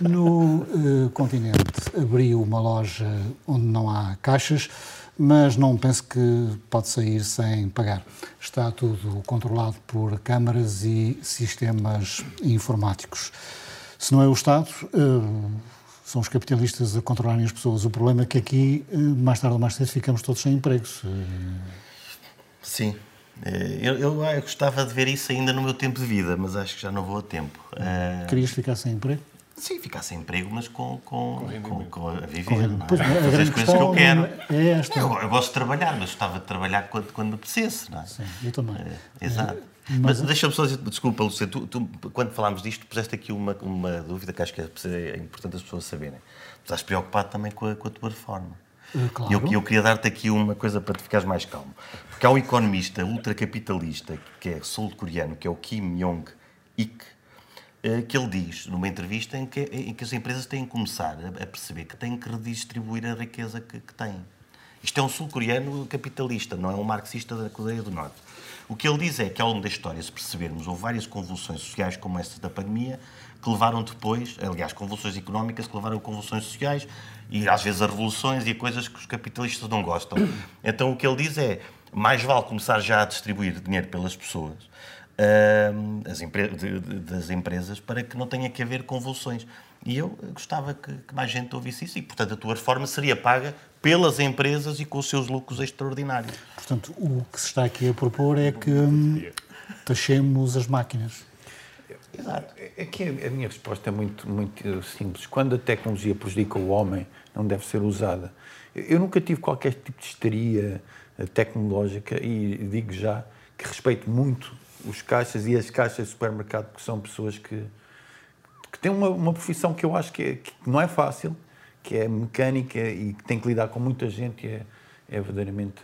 No uh, continente abriu uma loja onde não há caixas, mas não penso que pode sair sem pagar. Está tudo controlado por câmaras e sistemas informáticos. Se não é o Estado, uh, são os capitalistas a controlarem as pessoas. O problema é que aqui, uh, mais tarde ou mais cedo, ficamos todos sem empregos. Sim. Eh, eu, eu, eu, gostava de ver isso ainda no meu tempo de vida, mas acho que já não vou a tempo. Uh... Querias ficar sem emprego? Sim, ficar sem emprego, mas com, com, com, com a viver, Com- é? pois, a Fazer as coisas que eu quero. é esta. Eu, eu gosto de trabalhar, mas gostava de trabalhar quando, quando apetecesse, não é? Sim, eu também. É, Exato. Mas, deixa-me só dizer, desculpa, Lúcia, tu, tu, quando falámos disto, puseste aqui uma, uma dúvida que acho que é, é importante as pessoas saberem. Estás preocupado também com a, com a tua reforma. Eh, claro. E eu, eu queria dar-te aqui uma coisa para te ficares mais calmo. Porque há um economista ultracapitalista, que é sul-coreano, que é o Kim Jong-ik, eh, que ele diz, numa entrevista, em que, em que as empresas têm que começar a, perceber que têm que redistribuir a riqueza que, que têm. Isto é um sul-coreano capitalista, não é um marxista da Coreia do Norte. O que ele diz é que, ao longo da história, se percebermos, houve várias convulsões sociais, como esta da pandemia, que levaram depois, aliás, convulsões económicas que levaram a convulsões sociais e, às vezes, a revoluções e a coisas que os capitalistas não gostam. Então, o que ele diz é, mais vale começar já a distribuir dinheiro pelas pessoas, hum, as empre- de- de- das empresas, para que não tenha que haver convulsões. E eu gostava que, que mais gente ouvisse isso e, portanto, a tua reforma seria paga pelas empresas e com os seus lucros extraordinários. Portanto, o que se está aqui a propor é que hum, taxemos as máquinas. Aqui a minha resposta é muito, muito simples. Quando a tecnologia prejudica o homem, não deve ser usada. Eu nunca tive qualquer tipo de histeria eh, tecnológica e digo já que respeito muito os caixas e as caixas de supermercado, porque são pessoas que, que têm uma, uma profissão que eu acho que, é- que não é fácil, que é mecânica e que tem que lidar com muita gente e é, é verdadeiramente.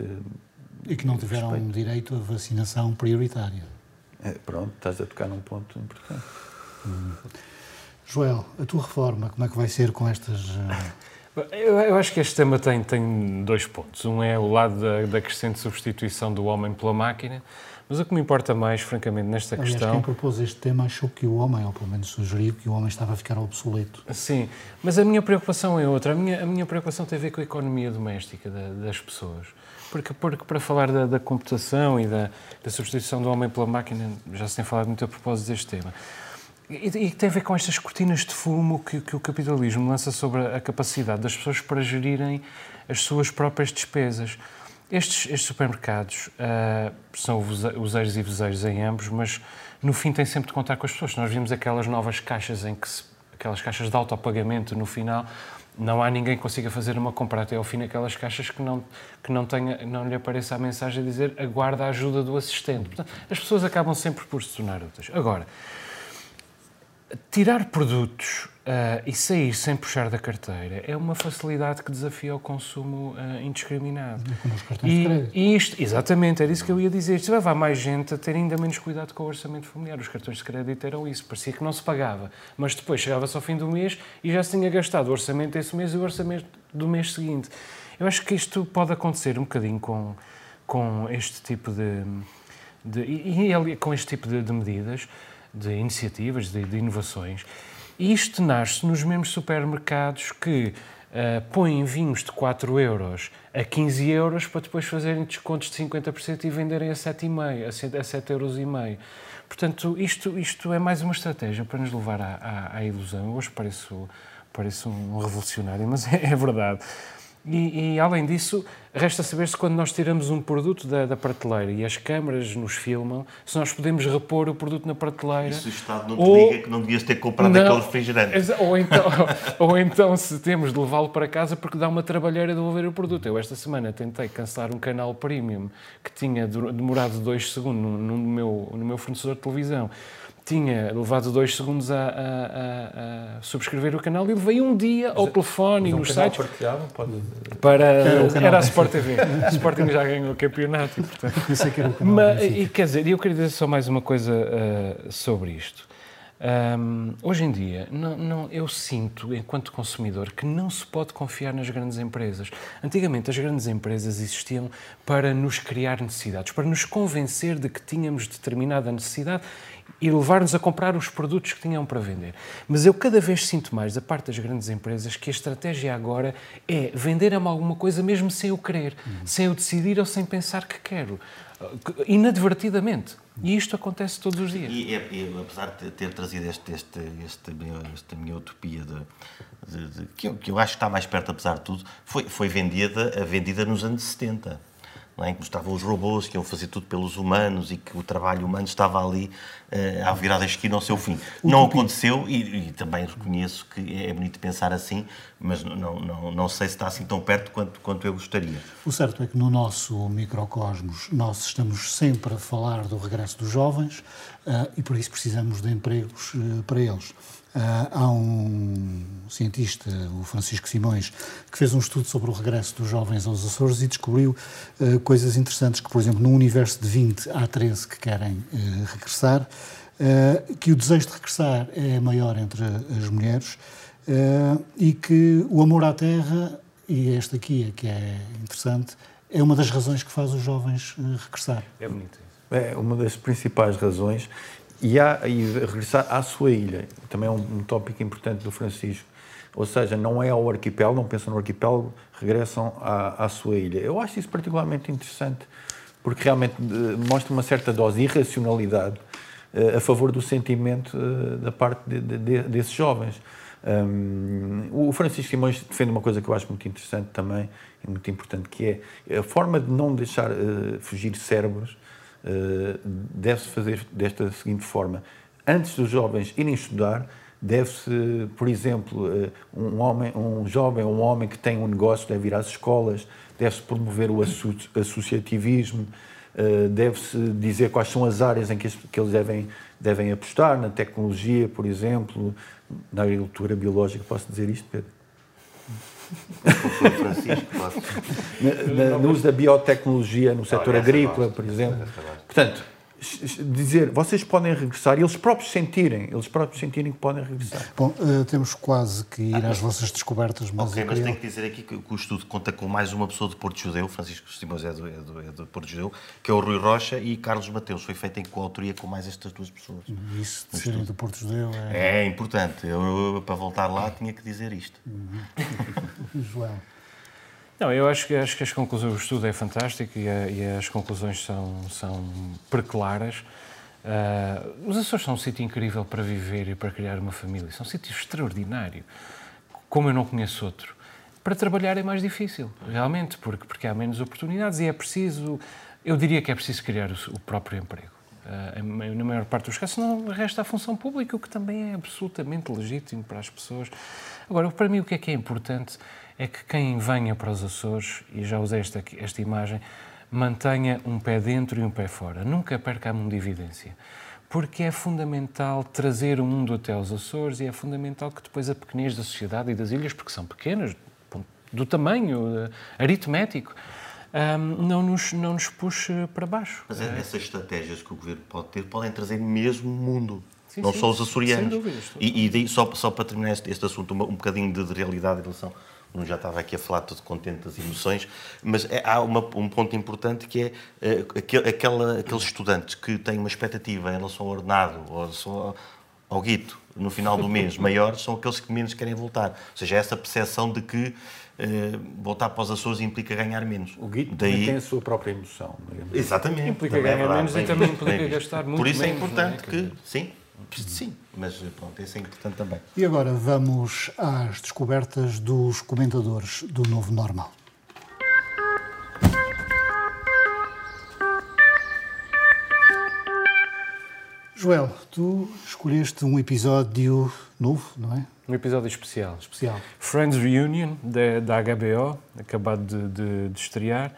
E que não tiveram Respeito. direito a vacinação prioritária. eh, Pronto, estás a tocar num ponto importante. Joel, a tua reforma, como é que vai ser com estas. Eu, eu acho que este tema tem, tem dois pontos. Um é o lado da, da crescente substituição do homem pela máquina, mas o que me importa mais, francamente, nesta Aliás, questão. quem propôs este tema achou que o homem, ou pelo menos sugeriu que o homem estava a ficar obsoleto. Sim, mas a minha preocupação é outra. A minha, a minha preocupação tem a ver com a economia doméstica da- das pessoas. Porque, porque para falar da, da computação e da, da substituição do homem pela máquina, já se tem falado muito a propósito deste tema. E, e tem a ver com estas cortinas de fumo que, que o capitalismo lança sobre a capacidade das pessoas para gerirem as suas próprias despesas. Estes, estes supermercados ah, são use- useiros e veseiros em ambos, mas no fim têm sempre de contar com as pessoas. Nós vimos aquelas novas caixas em que se, aquelas caixas de autopagamento no final, não há ninguém que consiga fazer uma compra até ao fim naquelas caixas que não, que não, tenha, não lhe apareça a mensagem a dizer aguarda a ajuda do assistente. Portanto, as pessoas acabam sempre por se tornar úteis. Agora, tirar produtos ah, e sair sem puxar da carteira é uma facilidade que desafia o consumo ah, indiscriminado. como os cartões de E, crédito. e isto, exatamente, era isso que eu ia dizer. Isto leva mais gente a ter ainda menos cuidado com o orçamento familiar. Os cartões de crédito eram isso. Parecia que não se pagava. Mas depois chegava-se ao fim do mês e já se tinha gastado o orçamento desse mês e o orçamento do mês seguinte. Eu acho que isto pode acontecer um bocadinho com, com este tipo de. de e, e com este tipo de, de medidas, de iniciativas, de, de inovações. E isto nasce nos mesmos supermercados que ah, põem vinhos de 4 euros a 15 euros para depois fazerem descontos de 50% e venderem a 7,5, a 7 a 7 euros e meio. Portanto, isto, isto é mais uma estratégia para nos levar à, à, à ilusão. Hoje pareço, pareço um revolucionário, mas é, é verdade. E, e, além disso, resta saber se quando nós tiramos um produto da, da prateleira e as câmaras nos filmam, se nós podemos repor o produto na prateleira. E se o Estado não te Ou- diga que não devias ter comprado Não. aquele refrigerante? Ou então, ou então se temos de levá-lo para casa porque dá uma trabalheira devolver o produto. Eu esta semana tentei cancelar um canal premium que tinha demorado dois segundos no, no meu, no meu fornecedor de televisão. Tinha levado dois segundos a, a- a- a subscrever o canal e levei um dia ao telefone e um nos sites pode... para. Era o canal. Era a Sport TV. O Sporting já ganhou o campeonato e, portanto. Pensei que era o canal Mas, e quer dizer, eu queria dizer só mais uma coisa ah, sobre isto. Ahm, hoje em dia, não, não- eu sinto, enquanto consumidor, que não se pode confiar nas grandes empresas. Antigamente, as grandes empresas existiam para nos criar necessidades, para nos convencer de que tínhamos determinada necessidade e levar-nos a comprar os produtos que tinham para vender. Mas eu cada vez sinto mais, da parte das grandes empresas, que a estratégia agora é vender-me alguma coisa mesmo sem eu querer, sem eu decidir ou sem pensar que quero, inadvertidamente. E isto acontece todos os dias. E, e apesar de ter- trazido este, este, este esta minha utopia de, de- de- que, eu, que eu acho que está mais perto, apesar de tudo, foi, foi vendida, vendida nos anos 70. Não é? que mostravam os robôs que iam fazer tudo pelos humanos e que o trabalho humano estava ali uh, à virada da esquina ao seu fim. Não aconteceu e, e, também reconheço que é bonito pensar assim, mas não, não, não sei se está assim tão perto quanto, quanto eu gostaria. O certo é que no nosso microcosmos nós estamos sempre a falar do regresso dos jovens uh, e por isso precisamos de empregos uh, para eles. Uh, há um cientista, o Francisco Simões, que fez um estudo sobre o regresso dos jovens aos Açores e descobriu uh, coisas interessantes, que, por exemplo, num universo de 20 há 13 que querem uh, regressar, que o desejo de regressar é maior entre as mulheres e que o amor à terra, e este aqui é que é interessante, é uma das razões que faz os jovens regressar. É bonito. É uma das principais razões e, há, e regressar à sua ilha, também é um, um tópico importante do Francisco. Ou seja, não é ao arquipélago, não pensam no arquipélago, regressam à, à sua ilha. Eu acho isso particularmente interessante, porque realmente uh, mostra uma certa dose de irracionalidade uh, a favor do sentimento uh, da parte de, de, de, desses jovens. Um, o Francisco Simões defende uma coisa que eu acho muito interessante também, e muito importante, que é a forma de não deixar fugir cérebros eh, deve-se fazer desta seguinte forma. Antes dos jovens irem estudar, deve-se, por exemplo, eh, um, homem, um jovem ou um homem que tem um negócio deve ir às escolas, deve-se promover o associativismo, eh, deve-se dizer quais são as áreas em que, eles devem, devem apostar, na tecnologia, por exemplo, na agricultura biológica. Posso dizer isto, Pedro? Francisco, no uso da biotecnologia no setor agrícola, por exemplo. Portanto, dizer, vocês podem regressar e eles próprios sentirem, eles próprios sentirem que podem regressar. Bom, uh, temos quase que ir às vossas descobertas, mas... Ok, mas tenho que dizer aqui que, que, o estudo conta com mais uma pessoa de Porto Judeu, Francisco Simões é do, é, do, é do Porto Judeu, que é o Rui Rocha e Carlos Mateus. Foi feito em coautoria com mais estas duas pessoas. Isso de serem do Porto Judeu é... É importante. Eu, eu, para voltar lá, tinha que dizer isto. Uhum. João. Não, eu acho que, acho que as conclusões, o estudo é fantástico e, a, e as conclusões são, são preclaras. Uh, os Açores são um sítio incrível para viver e para criar uma família. São um sítio extraordinário, como eu não conheço outro. Para trabalhar é mais difícil, realmente, porque, porque há menos oportunidades e é preciso, eu diria que é preciso criar o, o próprio emprego. Uh, na maior parte dos casos, não resta a função pública, o que também é absolutamente legítimo para as pessoas. Agora, para mim, o que é que é importante é que quem venha para os Açores, e já usei esta, esta imagem, mantenha um pé dentro e um pé fora. Nunca perca a mundividência. Porque é fundamental trazer o mundo até aos Açores e é fundamental que depois a pequenez da sociedade e das ilhas, porque são pequenas, do tamanho uh, aritmético, um, não, nos, não nos puxe para baixo. Mas essas estratégias que o governo pode ter podem trazer mesmo o mundo. Sim, não sim, só os açorianos. Sem dúvida, e, e daí, só, só para terminar este, este assunto, um, um bocadinho de, de realidade em relação não já estava aqui a falar todo contente das emoções, mas é, há uma, um ponto importante que é uh, aquele, aquela, aqueles estudantes que têm uma expectativa em relação ao ordenado ou ao, ao guito no final do mês maior, são aqueles que menos querem voltar. Ou seja, essa percepção de que uh, voltar para os Açores implica ganhar menos. O guito Daí... tem a sua própria emoção. Exatamente. Implica é ganhar é menos e também implica gastar muito Por isso é menos, é importante é? que, sim, Sim, mas pronto, isso é importante também. E agora vamos às descobertas dos comentadores do novo normal. Joel, tu escolheste um episódio novo, não é? Um episódio especial. Especial. Friends Reunion, da, da HBO, acabado de, de, de estrear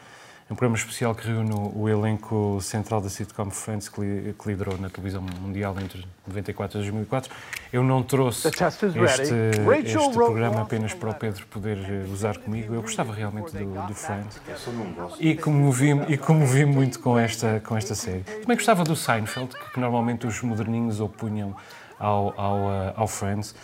um programa especial que reúne o elenco central da sitcom Friends, que, li, que liderou na televisão mundial entre 94 e 2004. Eu não trouxe este, este programa apenas para o Pedro poder eh, usar comigo. Eu gostava realmente do, do Friends e comovi-me e comovi muito com esta, com esta série. Também gostava do Seinfeld, que, que normalmente os moderninhos opunham ao, ao, eh, ao Friends.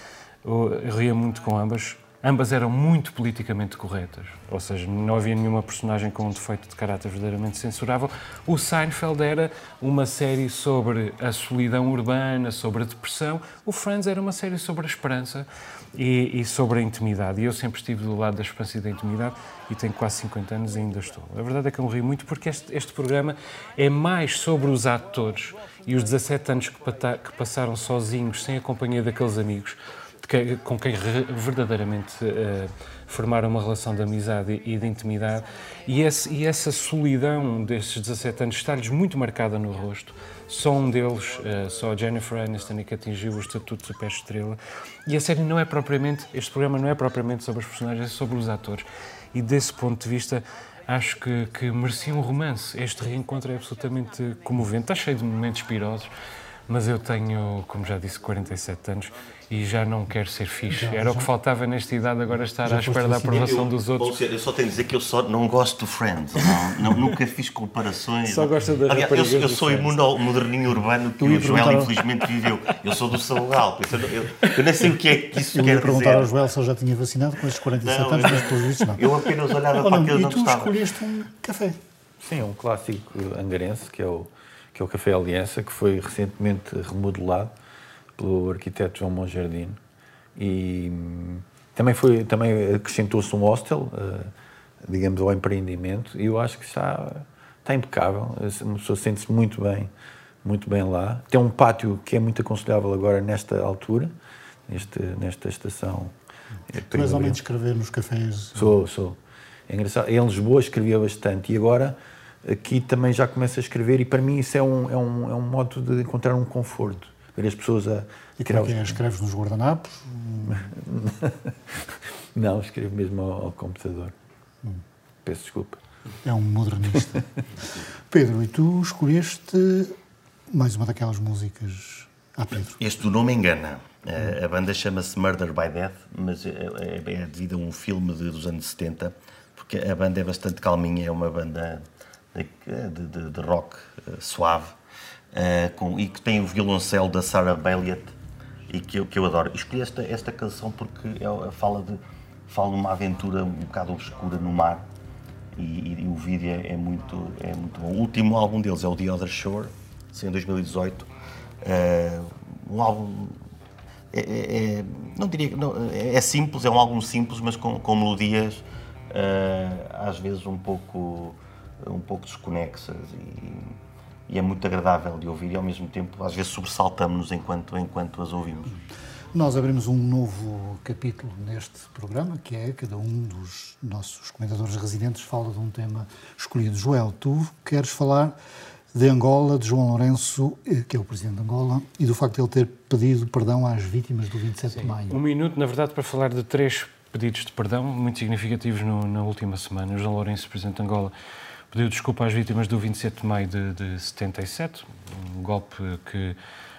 Eu ria muito com ambas. Ambas eram muito politicamente corretas, ou seja, não havia nenhuma personagem com um defeito de caráter verdadeiramente censurável. O Seinfeld era uma série sobre a solidão urbana, sobre a depressão. O Friends era uma série sobre a esperança e, e sobre a intimidade. E eu sempre estive do lado da esperança e da intimidade e tenho quase 50 anos e ainda estou. A verdade é que eu me ri muito porque este, este programa é mais sobre os atores e os 17 anos que, que passaram sozinhos, sem a companhia daqueles amigos que, com quem verdadeiramente uh, formaram uma relação de amizade e de intimidade. E, esse, e essa solidão destes 17 anos está-lhes muito marcada no rosto. Só um deles, uh, só Jennifer Aniston, que atingiu o estatuto de super-estrela. E a série não é propriamente, este programa não é propriamente sobre os personagens, é sobre os atores. E desse ponto de vista, acho que, que merecia um romance. Este reencontro é absolutamente comovente. Está cheio de momentos pirosos, mas eu tenho, como já disse, 47 anos e já não quero ser fixe. Já, Era já. o que faltava nesta idade, agora estar à espera da aprovação eu, dos outros. eu só tenho a dizer que eu só não gosto do Friends. Não, não, nunca fiz comparações. Só gosta das Aliás, eu, eu sou imuno ao moderninho urbano que o Joel infelizmente viveu. Eu sou do Salugal, eu, eu, eu nem sei o que é que isso eu quer dizer. Eu ia perguntar ao Joel se ele já tinha vacinado com estes 47 não, anos, mas pelos vistos não. Eu apenas olhava oh, para aquilo que não gostava. E tu escolheste um café. Sim, um clássico angarense, que é o, que é o Café Aliança, que foi recentemente remodelado pelo arquiteto João Monjardim e também, foi, também acrescentou-se um hostel, uh, digamos, ao empreendimento, e eu acho que está, está impecável. Uma pessoa sente-se muito bem, muito bem lá. Tem um pátio que é muito aconselhável agora nesta altura, neste, nesta estação. Tu és homem de escrever nos cafés? Sou, sou. É engraçado. Em Lisboa escrevia bastante e agora aqui também já começo a escrever e para mim isso é um, é um, é um modo de encontrar um conforto. Ver as pessoas a, e como é que é? Escreves nos guardanapos? Não, escrevo mesmo ao, ao computador. Hum. Peço desculpa. É um modernista. Pedro, e tu escolheste mais uma daquelas músicas. Ah, Pedro. Este do nome engana. Hum. A banda chama-se Murder by Death, mas é, é, é devido a um filme de, dos anos 70, porque a banda é bastante calminha, é uma banda de, de, de rock uh, suave, uh, com, e que tem o violoncelo da Sarah Bailey e que eu, que eu adoro. Escolhi esta, esta canção porque é, fala de fala de uma aventura um bocado obscura no mar e, e, e o vídeo é, é, muito, é muito bom. O último álbum deles é o The Other Shore, em 2018. Uh, um álbum. É, é, é, não diria não, é, é simples, é um álbum simples, mas com, com melodias uh, às vezes um pouco, um pouco desconexas e, e é muito agradável de ouvir e ao mesmo tempo às vezes sobressaltamos-nos enquanto, enquanto as ouvimos. Nós abrimos um novo capítulo neste programa, que é cada um dos nossos comentadores residentes fala de um tema escolhido. Joel, tu queres falar de Angola, de João Lourenço, eh, que é o presidente de Angola, e do facto de ele ter pedido perdão às vítimas do 27 Sim. de maio. Um minuto, na verdade, para falar de três pedidos de perdão muito significativos no, na última semana. O João Lourenço, presidente de Angola, pediu desculpa às vítimas do 27 de maio de, de 77, um golpe que,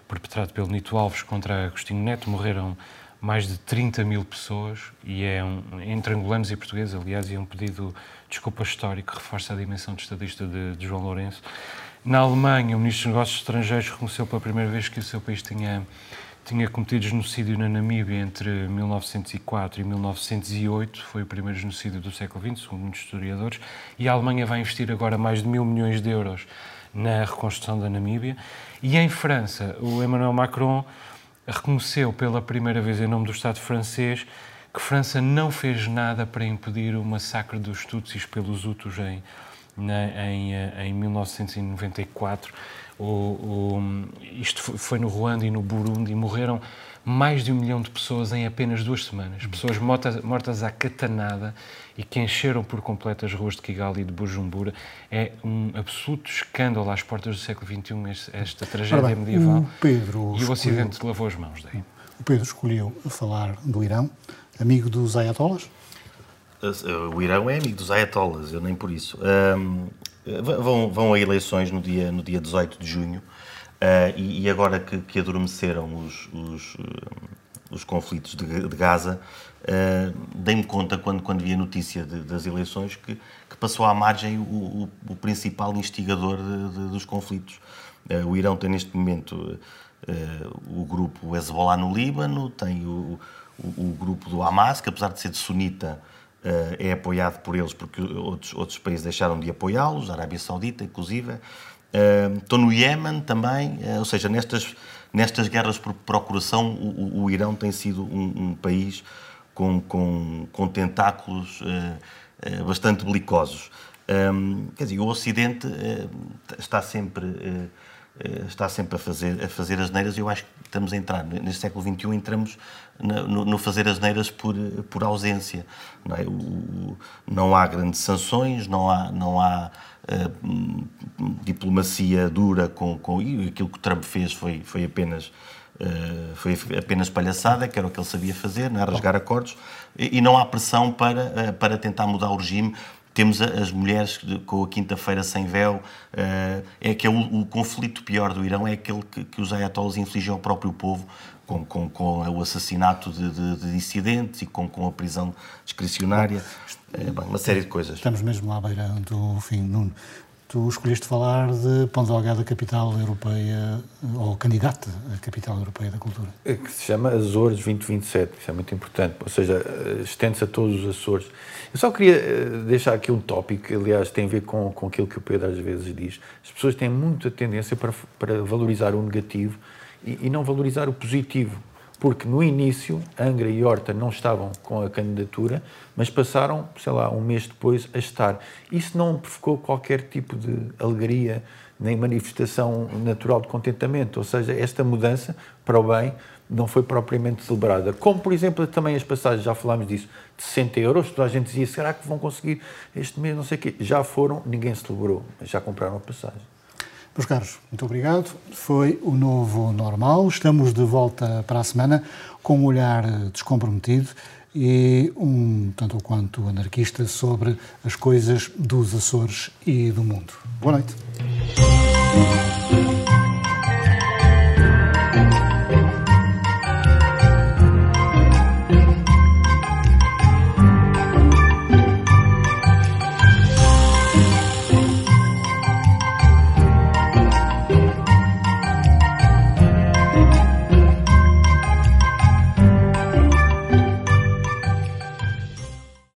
perpetrado pelo Nito Alves contra Agostinho Neto, morreram mais de 30 mil pessoas e é um, entre angolanos e portugueses, aliás, e é um pedido de desculpa histórico que reforça a dimensão de estadista de, de João Lourenço. Na Alemanha, o Ministro dos Negócios Estrangeiros reconheceu pela primeira vez que o seu país tinha tinha cometido genocídio na Namíbia entre 1904 e 1908, foi o primeiro genocídio do século XX, segundo muitos historiadores, e a Alemanha vai investir agora mais de mil milhões de euros na reconstrução da Namíbia. E em França, o Emmanuel Macron reconheceu pela primeira vez em nome do Estado francês que França não fez nada para impedir o massacre dos Tutsis pelos Hutus em, em, em 1994 o, o, isto foi no Ruanda e no Burundi e morreram mais de um milhão de pessoas em apenas duas semanas. Pessoas mortas, mortas à catanada e que encheram por completo as ruas de Kigali e de Bujumbura. É um absoluto escândalo às portas do século XXI, esta tragédia bem, medieval. O Pedro e o Ocidente escolheu, lavou as mãos daí. O Pedro escolheu falar do Irão, amigo dos ayatollahs? O Irão é amigo dos ayatollahs, eu nem por isso. Um, Vão, vão a eleições no dia, no dia 18 de junho uh, e, e, agora que, que adormeceram os, os, uh, os conflitos de, de Gaza, uh, dei-me conta, quando, quando vi a notícia de, das eleições, que, que, passou à margem o, o, o principal instigador de, dos conflitos. Uh, o Irão tem neste momento o grupo Hezbollah no Líbano, tem o, o, grupo do Hamas, que apesar de ser de sunita, é apoiado por eles porque outros, outros países deixaram de apoiá-los, a Arábia Saudita, inclusive. Estou no Iémen também, uh, ou seja, nestas, nestas guerras por procuração, o, o Irão tem sido um, um país com, com, com tentáculos bastante belicosos. Quer dizer, o Ocidente está sempre eh, está sempre a fazer, a fazer as neiras e eu acho que estamos a entrar, neste século XXI, entramos no, no fazer as neiras por, por ausência. Não, é? o, não há grandes sanções, não há, não há uh, diplomacia dura com, com. E aquilo que o Trump fez foi, foi apenas. Uh, foi apenas palhaçada, que era o que ele sabia fazer, não é? rasgar acordos, e, e não há pressão para, uh, para tentar mudar o regime temos as mulheres com a quinta-feira sem véu. Eh, é que é o, o, conflito pior do Irão é aquele que, que os ayatollahs infligem ao próprio povo, com, com, com o assassinato de, de, de, dissidentes e com, com a prisão discricionária. É, bem, uma série de coisas. Estamos mesmo à beira do fim. Nuno, Tu escolheste falar de Ponta Delgada, capital europeia, ou candidata à capital europeia da cultura. É que se chama Açores 2027, isso é muito importante, ou seja, estende-se a todos os Açores. Eu só queria eh, deixar aqui um tópico, que aliás tem a ver com, com aquilo que o Pedro às vezes diz. As pessoas têm muita tendência para, para valorizar o negativo e, e não valorizar o positivo porque no início Angra e Horta não estavam com a candidatura, mas passaram, sei lá, um mês depois a estar. Isso não provocou qualquer tipo de alegria nem manifestação natural de contentamento, ou seja, esta mudança para o bem não foi propriamente celebrada. Como, por exemplo, também as passagens, já falámos disso, de 60 euros, toda a gente dizia, será que vão conseguir este mês, não sei o quê. Já foram, ninguém celebrou, já compraram a passagem. Meus caros, muito obrigado. Foi o novo normal. Estamos de volta para a semana com um olhar descomprometido e um tanto quanto anarquista sobre as coisas dos Açores e do mundo. Boa noite.